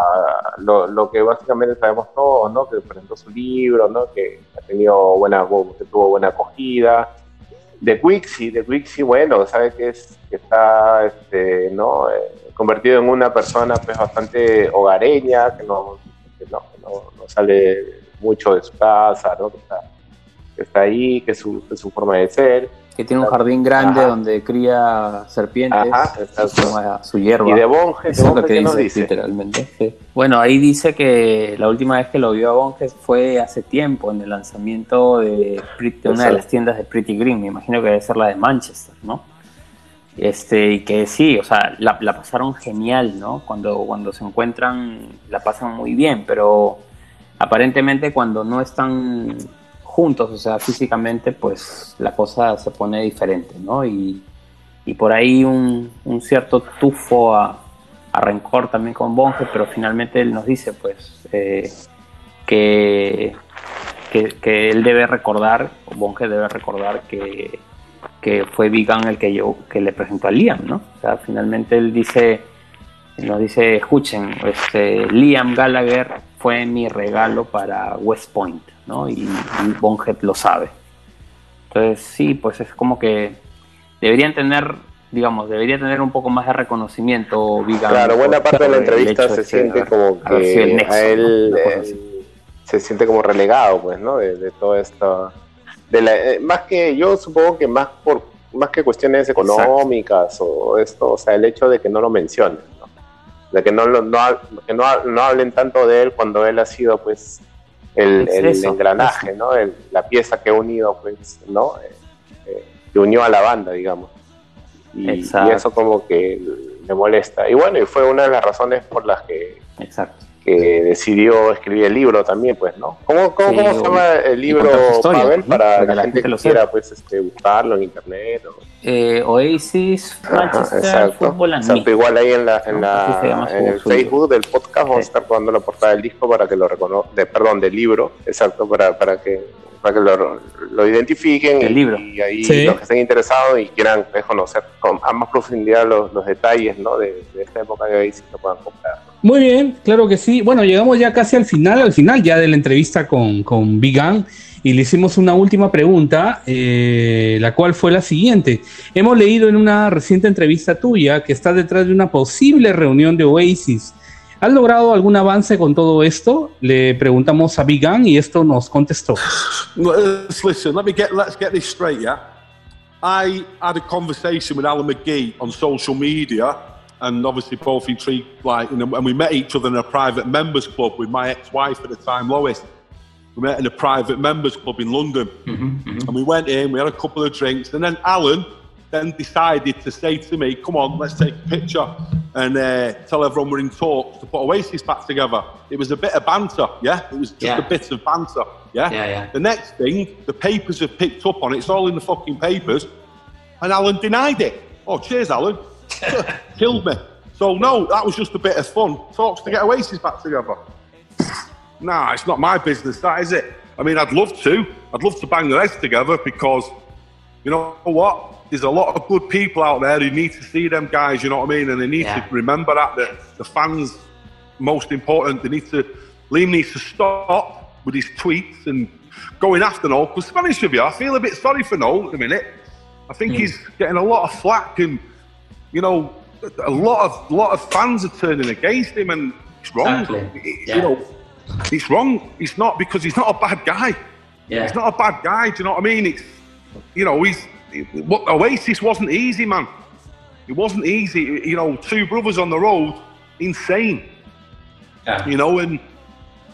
lo, lo, que básicamente sabemos todos, ¿no? Que presentó su libro, ¿no? Que ha tenido buena, tuvo buena acogida, de Quixi, de Quixi, bueno, sabe que, es, que está este, ¿no? Eh, convertido en una persona pues, bastante hogareña, que no, que no, no, sale mucho de su casa, ¿no? que, está, ahí, que es su, que su forma de ser que tiene un jardín grande Ajá. donde cría serpientes Ajá, su, su hierba. Y de Bonge, Eso es lo que dice, dice, literalmente. Sí. Bueno, ahí dice que la última vez que lo vio a Bonge fue hace tiempo, en el lanzamiento de, de una de las tiendas de Pretty Green, me imagino que debe ser la de Manchester, ¿no? Este, y que sí, o sea, la, la pasaron genial, ¿no? Cuando, cuando se encuentran, la pasan muy bien, pero aparentemente cuando no están juntos, o sea, físicamente, pues la cosa se pone diferente, ¿no? Y, y por ahí un, un cierto tufo a, rencor también con Bonge, pero finalmente él nos dice, pues, eh, que, que, él debe recordar, o debe recordar que, que fue Vigan el que, yo, que le presentó a Liam, ¿no? O sea, finalmente él dice, nos dice, escuchen, este, Liam Gallagher fue mi regalo para West Point. ¿no? Y, y Bonhead lo sabe. Entonces, sí, pues es como que deberían tener, digamos, debería tener un poco más de reconocimiento. claro, buena parte de la entrevista se siente como que a él, él se siente como relegado, pues, ¿no? De, de todo esto, de más que yo supongo que más por más que cuestiones económicas o esto, o sea, el hecho de que no lo mencionen. De que no, no, que no, no, hablen tanto de él cuando él ha sido, pues, el, el engranaje, ¿no? la pieza que ha unido, pues, ¿no? Eh, eh, que unió a la banda, digamos. Y, y, eso como que le molesta. Y bueno, y fue una de las razones por las que Exacto que decidió escribir el libro también, pues, ¿no? ¿Cómo, cómo, ¿cómo se llama el libro, Pavel, para que la gente, que quiera, pues, este, buscarlo en internet? O... Eh, Oasis, Manchester, Fútbol exacto, igual ahí en, la, en, la, en el Facebook del podcast vamos a estar poniendo la portada del disco para que lo reconozcan, perdón, del libro, exacto, para, para que para que lo, lo identifiquen el y, libro. y ahí los que estén interesados y quieran conocer con a más profundidad los, los detalles ¿no? de, de, esta época de Oasis lo puedan comprar. Muy bien, claro que sí. Bueno, llegamos ya casi al final, al final ya de la entrevista con, con Big Gang y le hicimos una última pregunta, eh, la cual fue la siguiente. Hemos leído en una reciente entrevista tuya que estás detrás de una posible reunión de Oasis. ¿Has logrado algún avance con todo esto? Le preguntamos a Big Gang y esto nos contestó. Listen, let me get, let's get this straight, yeah? I had a conversation with Alan McGee on social media and obviously both intrigued, like, you know, and we met each other in a private members club with my ex-wife at the time, Lois. We met in a private members club in London, mm-hmm, mm-hmm. and we went in. We had a couple of drinks, and then Alan then decided to say to me, "Come on, let's take a picture and uh, tell everyone we're in talks to put Oasis back together." It was a bit of banter, yeah. It was just yeah. a bit of banter, yeah? yeah. Yeah, The next thing, the papers have picked up on it. It's all in the fucking papers, and Alan denied it. Oh, cheers, Alan. Killed me. So no, that was just a bit of fun. Talks to get Oasis back together. Nah, it's not my business, that is it. I mean, I'd love to. I'd love to bang their heads together because, you know what? There's a lot of good people out there who need to see them guys, you know what I mean? And they need yeah. to remember that, that the fans, most important, they need to, Liam needs to stop with his tweets and going after Noel. Because to be honest with you, I feel a bit sorry for Noel at the minute. I think mm. he's getting a lot of flack and, you know, a lot of a lot of fans are turning against him, and it's wrong. Exactly. Yeah. You know, it's wrong. It's not because he's not a bad guy. Yeah. He's not a bad guy. Do you know what I mean? It's you know, he's what Oasis wasn't easy, man. It wasn't easy. You know, two brothers on the road, insane. Yeah. You know, and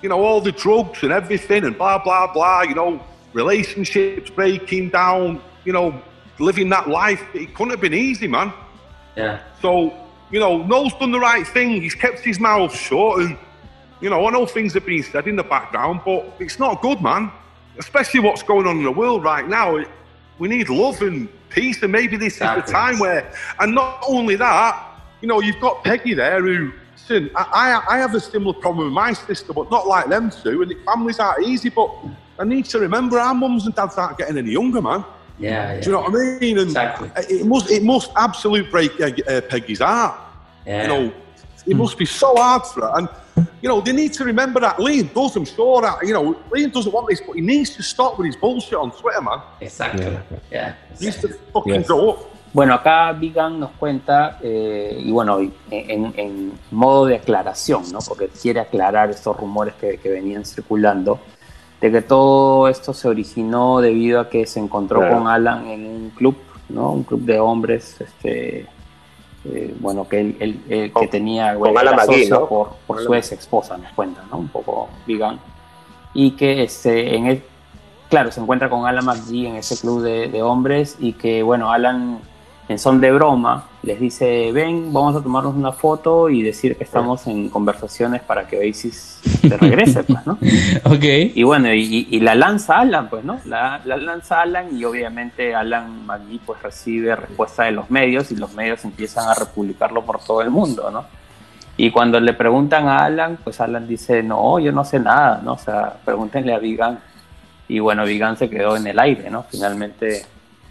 you know all the drugs and everything, and blah blah blah. You know, relationships breaking down. You know, living that life. It couldn't have been easy, man. Yeah. So, you know, Noel's done the right thing. He's kept his mouth shut. And, you know, I know things have been said in the background, but it's not good, man. Especially what's going on in the world right now. We need love and peace. And maybe this is the time where, and not only that, you know, you've got Peggy there who, listen, I, I have a similar problem with my sister, but not like them two. And families aren't easy, but I need to remember our mums and dads aren't getting any younger, man. Yeah, yeah. Do you know what I mean? And exactly. It must it must absolute break uh, Peggy's heart. Yeah. You know, it must be so hard for her. And you know, they need to remember that Liam does. I'm sure that you know Liam doesn't want this, but he needs to stop with his bullshit on Twitter, man. Exactly. Yeah. yeah. He needs to fucking yes. grow up. Bueno, acá Vigan nos cuenta, eh, y bueno, en, en, modo de aclaración, ¿no? porque quiere aclarar estos rumores que, que venían circulando, de que todo esto se originó debido a que se encontró con Alan en un club, ¿no? Un club de hombres, este, eh, bueno, que él, que tenía bueno, Alan por, por su ex esposa, nos cuenta, ¿no? Un poco vegan. Y que este, en el, claro, se encuentra con Alan McGee en ese club de, de hombres y que, bueno, Alan en son de broma, les dice, ven, vamos a tomarnos una foto y decir que estamos en conversaciones para que Oasis te regrese, pues, ¿no? Ok. Y bueno, y, la lanza Alan, pues, ¿no? La, lanza Alan y obviamente Alan McGee pues recibe respuesta de los medios y los medios empiezan a republicarlo por todo el mundo, ¿no? Y cuando le preguntan a Alan, pues Alan dice, no, yo no sé nada, ¿no? O sea, pregúntenle a Vigan. Y bueno, Vigan se quedó en el aire, ¿no? Finalmente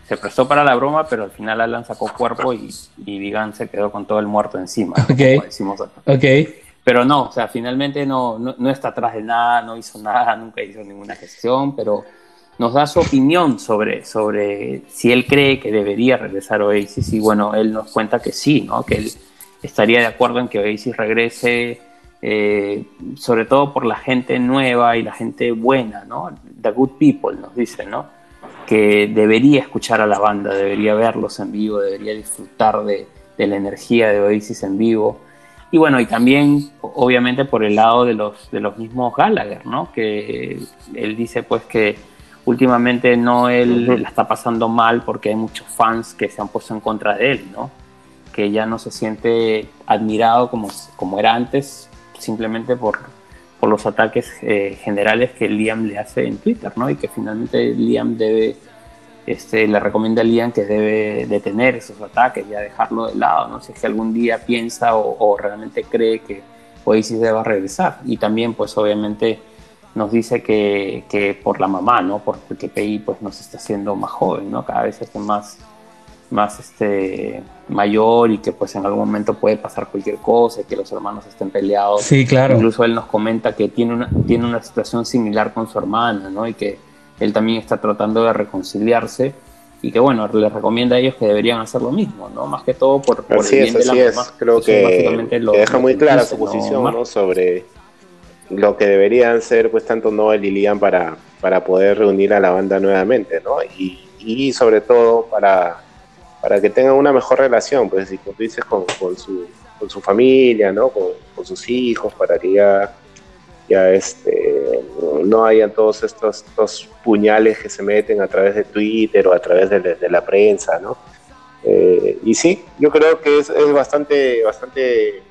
se prestó para la broma, pero al final Alan sacó cuerpo y, y Vigan se quedó con todo el muerto encima, okay. como decimos. Okay. Pero no, o sea, finalmente no, no, está atrás de nada, no hizo nada, nunca hizo ninguna gestión, pero nos da su opinión sobre, sobre si él cree que debería regresar Oasis y bueno, él nos cuenta que sí, ¿no? que él estaría de acuerdo en que Oasis regrese, eh, sobre todo por la gente nueva y la gente buena, ¿no? The good people, nos dicen, ¿no? Que debería escuchar a la banda, debería verlos en vivo, debería disfrutar de, de la energía de Oasis en vivo. Y bueno, y también obviamente por el lado de los, de los mismos Gallagher, ¿no? Que él dice pues que últimamente no él la está pasando mal porque hay muchos fans que se han puesto en contra de él, ¿no? Que ya no se siente admirado como, como era antes, simplemente por, por los ataques eh, generales que Liam le hace en Twitter, ¿no? Y que finalmente Liam debe este, le recomienda a Liam que debe detener esos ataques, ya dejarlo de lado, no si algún día piensa o, realmente cree que Oasis deba regresar. Y también, pues obviamente nos dice que, que por la mamá, ¿no? Porque PI pues nos está haciendo más joven, ¿no? Cada vez es más, más este, mayor y que pues en algún momento puede pasar cualquier cosa, que los hermanos estén peleados. Sí, claro. Incluso él nos comenta que tiene una, tiene una situación similar con su hermana, ¿no? Y que él también está tratando de reconciliarse y que bueno, les recomienda a ellos que deberían hacer lo mismo, ¿no? Más que todo por, por así el bien es, de la es. Creo que, deja muy clara su posición, ¿no? Sobre lo que deberían ser pues tanto Noel y Liam para, para poder reunir a la banda nuevamente, ¿no? Y, y sobre todo para, para que tengan una mejor relación, pues si como tú dices, con, con, su, con su familia, ¿no? Con, con sus hijos, para que ya ya este, no hayan todos estos, estos, puñales que se meten a través de Twitter o a través de, la prensa, ¿no? Eh, y sí, yo creo que es, es bastante, bastante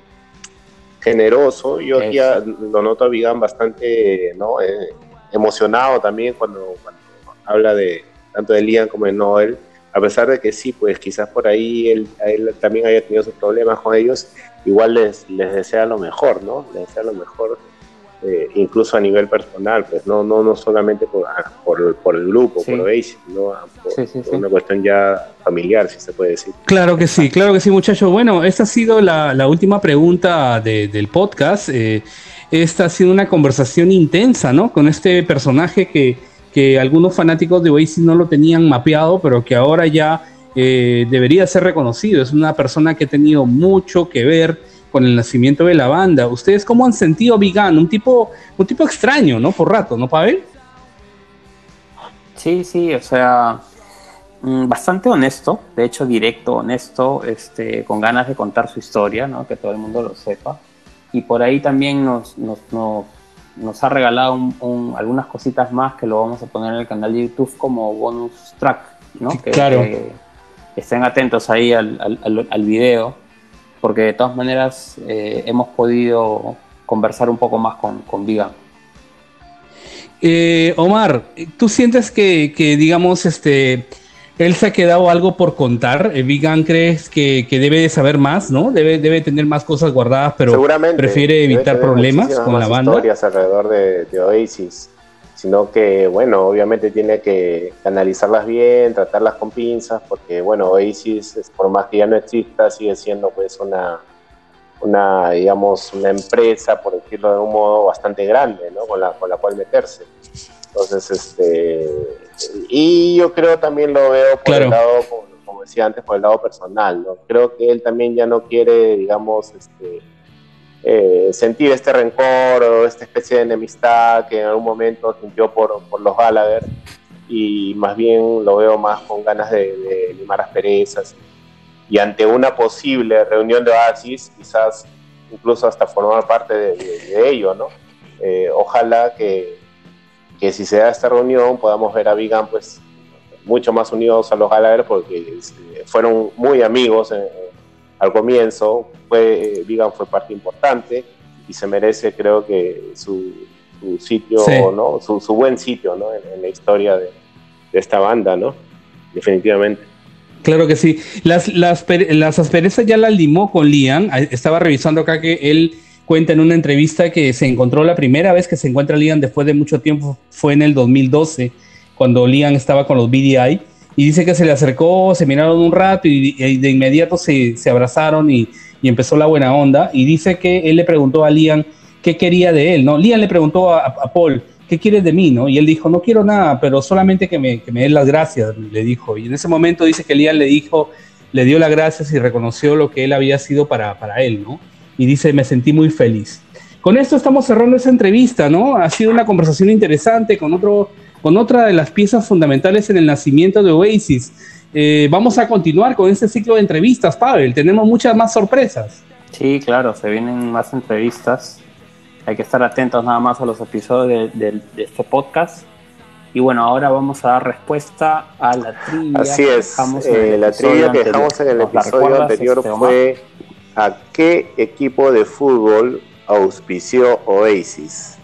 generoso. Yo aquí lo noto a Vigan bastante ¿no? Eh, emocionado también cuando, habla de tanto de Liam como de Noel, a pesar de que sí, pues quizás por ahí él, él también haya tenido sus problemas con ellos, igual les, les desea lo mejor, ¿no? Les desea lo mejor eh, incluso a nivel personal, pues no, no, no solamente por, ah, por, el grupo, por Oasis, sino por, una cuestión ya familiar, si se puede decir. Claro que sí, claro que sí, muchachos. Bueno, esta ha sido la, última pregunta del podcast. Eh, esta ha sido una conversación intensa, ¿no? Con este personaje que, que algunos fanáticos de Oasis no lo tenían mapeado, pero que ahora ya eh, debería ser reconocido. Es una persona que ha tenido mucho que ver con el nacimiento de la banda. ¿Ustedes cómo han sentido Vigan? Un tipo, un tipo extraño, ¿no? Por rato, ¿no, Pavel? Sí, sí, o sea, mm, bastante honesto, de hecho directo, honesto, este, con ganas de contar su historia, ¿no? que todo el mundo lo sepa. Y por ahí también nos, nos, nos, ha regalado algunas cositas más que lo vamos a poner en el canal de YouTube como bonus track, ¿no? que, claro. estén atentos ahí al, al, al video porque de todas maneras eh, hemos podido conversar un poco más con, con Vigan. Eh, Omar, ¿tú sientes que, digamos, este, él se ha quedado algo por contar? Eh, Vigan crees que, debe de saber más, ¿no? Debe, debe tener más cosas guardadas, pero prefiere evitar problemas con la banda. historias alrededor de, de Oasis sino que, bueno, obviamente tiene que analizarlas bien, tratarlas con pinzas, porque, bueno, Oasis, por más que ya no exista, sigue siendo, pues, una, una digamos, una empresa, por decirlo de un modo, bastante grande, ¿no? Con la, con la cual meterse. Entonces, este, y yo creo también lo veo por el lado, como, como, decía antes, por el lado personal, ¿no? Creo que él también ya no quiere, digamos, este, eh, sentir este rencor o esta especie de enemistad que en algún momento sintió por, por los Gallagher y más bien lo veo más con ganas de, de limar asperezas y ante una posible reunión de Oasis quizás incluso hasta formar parte de, ello, ¿no? Eh, ojalá que, que, si se da esta reunión podamos ver a Vigan pues mucho más unidos a los Gallagher porque este, fueron muy amigos en, al comienzo, fue, Vigan fue parte importante y se merece, creo que, su, sitio, ¿no? Su, buen sitio ¿no? en, la historia de, esta banda, ¿no? Definitivamente. Claro que sí. Las, las, las asperezas ya las limó con Liam. Estaba revisando acá que él cuenta en una entrevista que se encontró la primera vez que se encuentra Liam después de mucho tiempo fue en el 2012, cuando Liam estaba con los BDI y dice que se le acercó, se miraron un rato y, de inmediato se, se abrazaron y, y, empezó la buena onda. Y dice que él le preguntó a Liam qué quería de él, ¿no? Liam le preguntó a, Paul, ¿qué quieres de mí, no? Y él dijo, no quiero nada, pero solamente que me, que me las gracias, le dijo. Y en ese momento dice que Liam le dijo, le dio las gracias y reconoció lo que él había sido para, para él, ¿no? Y dice, me sentí muy feliz. Con esto estamos cerrando esa entrevista, ¿no? Ha sido una conversación interesante con otro con otra de las piezas fundamentales en el nacimiento de Oasis. Eh, vamos a continuar con este ciclo de entrevistas, Pavel. Tenemos muchas más sorpresas. Sí, claro, se vienen más entrevistas. Hay que estar atentos nada más a los episodios de, este podcast. Y bueno, ahora vamos a dar respuesta a la trivia. Así es, eh, la trivia que dejamos en el episodio anterior este, fue ¿a qué equipo de fútbol auspició Oasis?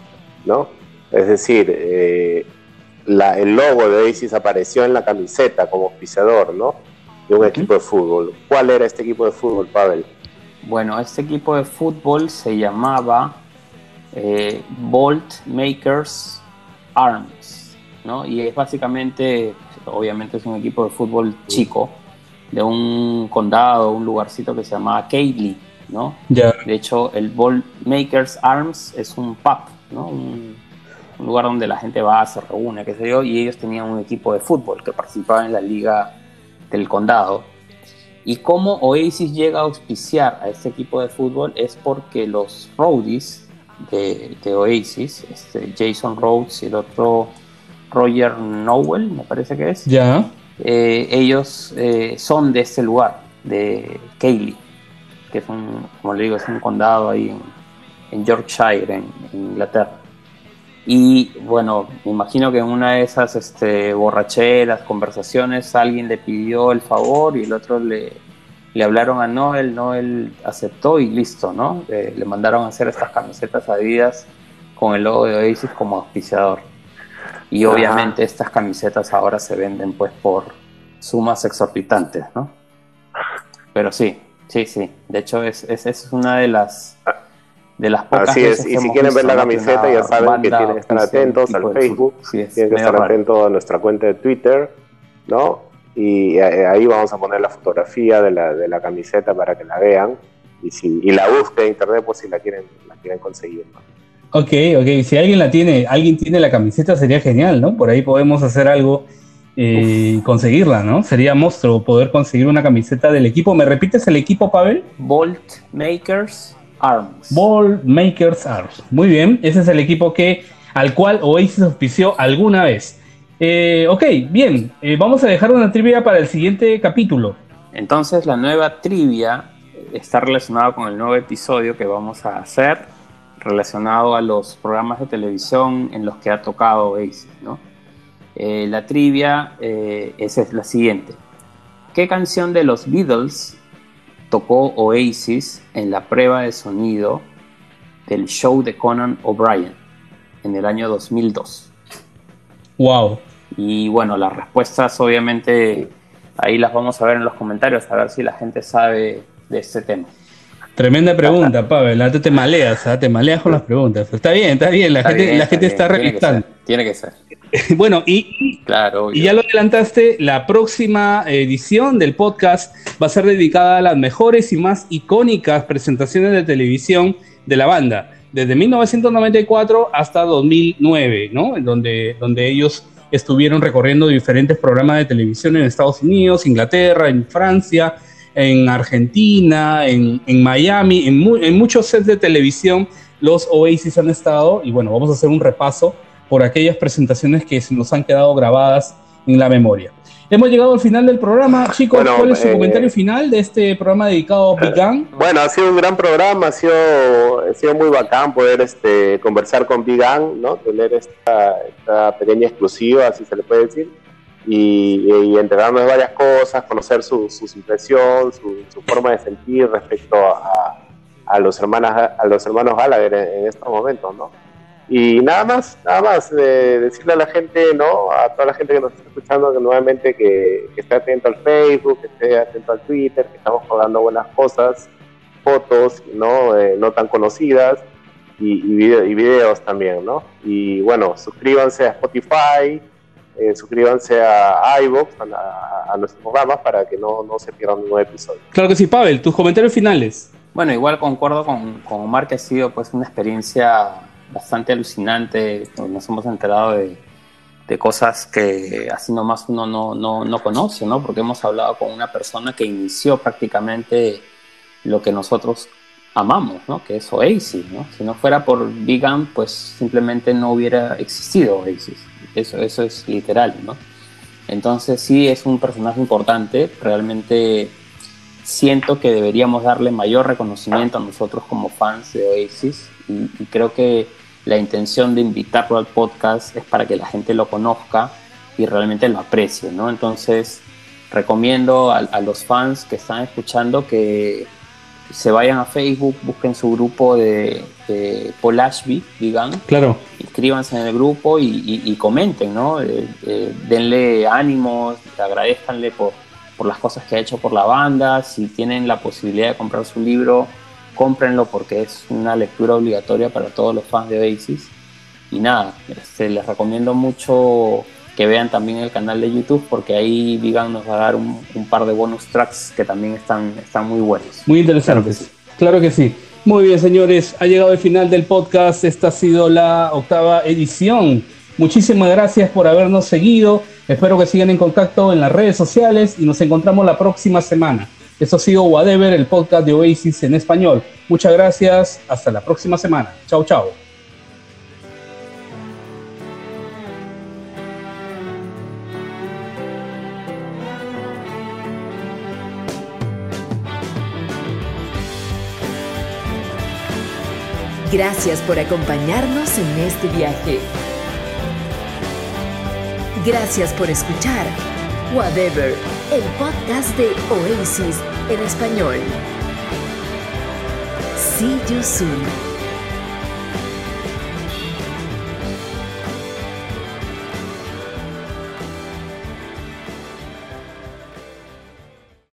¿No? Es decir, eh, el logo de Oasis apareció en la camiseta como auspiciador, ¿no? De un equipo de fútbol. ¿Cuál era este equipo de fútbol, Pavel? Bueno, este equipo de fútbol se llamaba eh, Bolt Makers Arms, ¿no? Y es básicamente, obviamente es un equipo de fútbol chico, de un condado, un lugarcito que se llamaba Kaylee, ¿no? De hecho, el Bolt Makers Arms es un pub, ¿no? Un, lugar donde la gente va, se reúne, qué sé yo, y ellos tenían un equipo de fútbol que participaba en la liga del condado. Y cómo Oasis llega a auspiciar a este equipo de fútbol es porque los roadies de, Oasis, este Jason Rhodes y el otro Roger Nowell, me parece que es. Ya. Eh, ellos eh, son de este lugar, de Cayley, que es un, como le digo, es un condado ahí en, Yorkshire, en, Inglaterra. Y bueno, me imagino que en una de esas este, borracheras, conversaciones, alguien le pidió el favor y el otro le, hablaron a Noel, Noel aceptó y listo, ¿no? Eh, le mandaron a hacer estas camisetas adidas con el logo de Oasis como auspiciador. Y obviamente estas camisetas ahora se venden pues por sumas exorbitantes, ¿no? Pero sí, sí, sí. De hecho, es, es, es una de las de las pocas Así es, y si quieren ver la camiseta ya saben que tienen que estar atentos al Facebook, tienen que estar atentos a nuestra cuenta de Twitter, ¿no? y eh, ahí vamos a poner la fotografía de la, de la camiseta para que la vean y, si, y la busquen en internet pues si la quieren, la quieren conseguir. Ok, ok, si alguien la tiene, alguien tiene la camiseta sería genial, ¿no? Por ahí podemos hacer algo y eh, conseguirla, ¿no? Sería monstruo poder conseguir una camiseta del equipo. ¿Me repites el equipo, Pavel? Bolt Makers Arms. Bolt Makers Arms. Muy bien, ese es el equipo que al cual Oasis auspició alguna vez. Eh, ok, bien, eh, vamos a dejar una trivia para el siguiente capítulo. Entonces la nueva trivia está relacionada con el nuevo episodio que vamos a hacer relacionado a los programas de televisión en los que ha tocado Oasis. ¿no? Eh, la trivia es la siguiente. ¿Qué canción de los Beatles tocó Oasis en la prueba de sonido del show de Conan O'Brien en el año 2002? Wow. Y bueno, las respuestas obviamente ahí las vamos a ver en los comentarios, a ver si la gente sabe de este tema. Tremenda pregunta, Pavel. Te, te maleas, ¿ah? te maleas con las preguntas. Está bien, está bien. La gente, la gente está, está Tiene que ser. bueno, y, claro, y ya lo adelantaste, la próxima edición del podcast va a ser dedicada a las mejores y más icónicas presentaciones de televisión de la banda desde 1994 hasta 2009, ¿no? En donde, donde ellos estuvieron recorriendo diferentes programas de televisión en Estados Unidos, Inglaterra, en Francia, en Argentina, en, Miami, en, en, muchos sets de televisión los Oasis han estado y bueno, vamos a hacer un repaso por aquellas presentaciones que se nos han quedado grabadas en la memoria. Hemos llegado al final del programa. Chicos, ¿cuál es su eh, comentario final de este programa dedicado a Big Gang? Bueno, ha sido un gran programa, ha sido, ha sido muy bacán poder este, conversar con Big Gang, ¿no? tener esta, pequeña exclusiva, así se le puede decir, y, y entregarnos varias cosas, conocer su, su impresión, su, forma de sentir respecto a, a, los, hermanos, a los hermanos Gallagher en, en estos momentos. ¿no? Y nada más, nada más, de decirle a la gente, ¿no? A toda la gente que nos está escuchando que nuevamente que, esté atento al Facebook, que esté atento al Twitter, que estamos colgando buenas cosas, fotos, ¿no? Eh, no tan conocidas y, y, videos también, ¿no? Y bueno, suscríbanse a Spotify, eh, suscríbanse a iVoox, a, nuestros programas para que no, no se pierdan un nuevo episodio. Claro que sí, Pavel, tus comentarios finales. Bueno, igual concuerdo con, con Omar que ha sido pues una experiencia bastante alucinante. Nos hemos enterado de, cosas que así nomás uno no, no, no, conoce, ¿no? Porque hemos hablado con una persona que inició prácticamente lo que nosotros amamos, ¿no? Que es Oasis, ¿no? Si no fuera por Big pues simplemente no hubiera existido Oasis. Eso, eso es literal, ¿no? Entonces sí es un personaje importante, realmente siento que deberíamos darle mayor reconocimiento a nosotros como fans de Oasis y, creo que la intención de invitarlo al podcast es para que la gente lo conozca y realmente lo aprecie, ¿no? Entonces recomiendo a, los fans que están escuchando que se vayan a Facebook, busquen su grupo de, Paul Ashby, digan. Claro. Inscríbanse en el grupo y, comenten, ¿no? Eh, eh, denle ánimos, agradezcanle por, por las cosas que ha hecho por la banda. Si tienen la posibilidad de comprar su libro, cómprenlo porque es una lectura obligatoria para todos los fans de Oasis. Y nada, este, les recomiendo mucho que vean también el canal de YouTube porque ahí Vigan nos va a dar un, par de bonus tracks que también están, están muy buenos. Muy interesantes. Claro que sí. Muy bien, señores, ha llegado el final del podcast. Esta ha sido la octava edición. Muchísimas gracias por habernos seguido. Espero que sigan en contacto en las redes sociales y nos encontramos la próxima semana. Esto ha sido Whatever, el podcast de Oasis en español. Muchas gracias. Hasta la próxima semana. Chao, chao. Gracias por acompañarnos en este viaje. Gracias por escuchar Whatever, el podcast de Oasis en español. See you soon.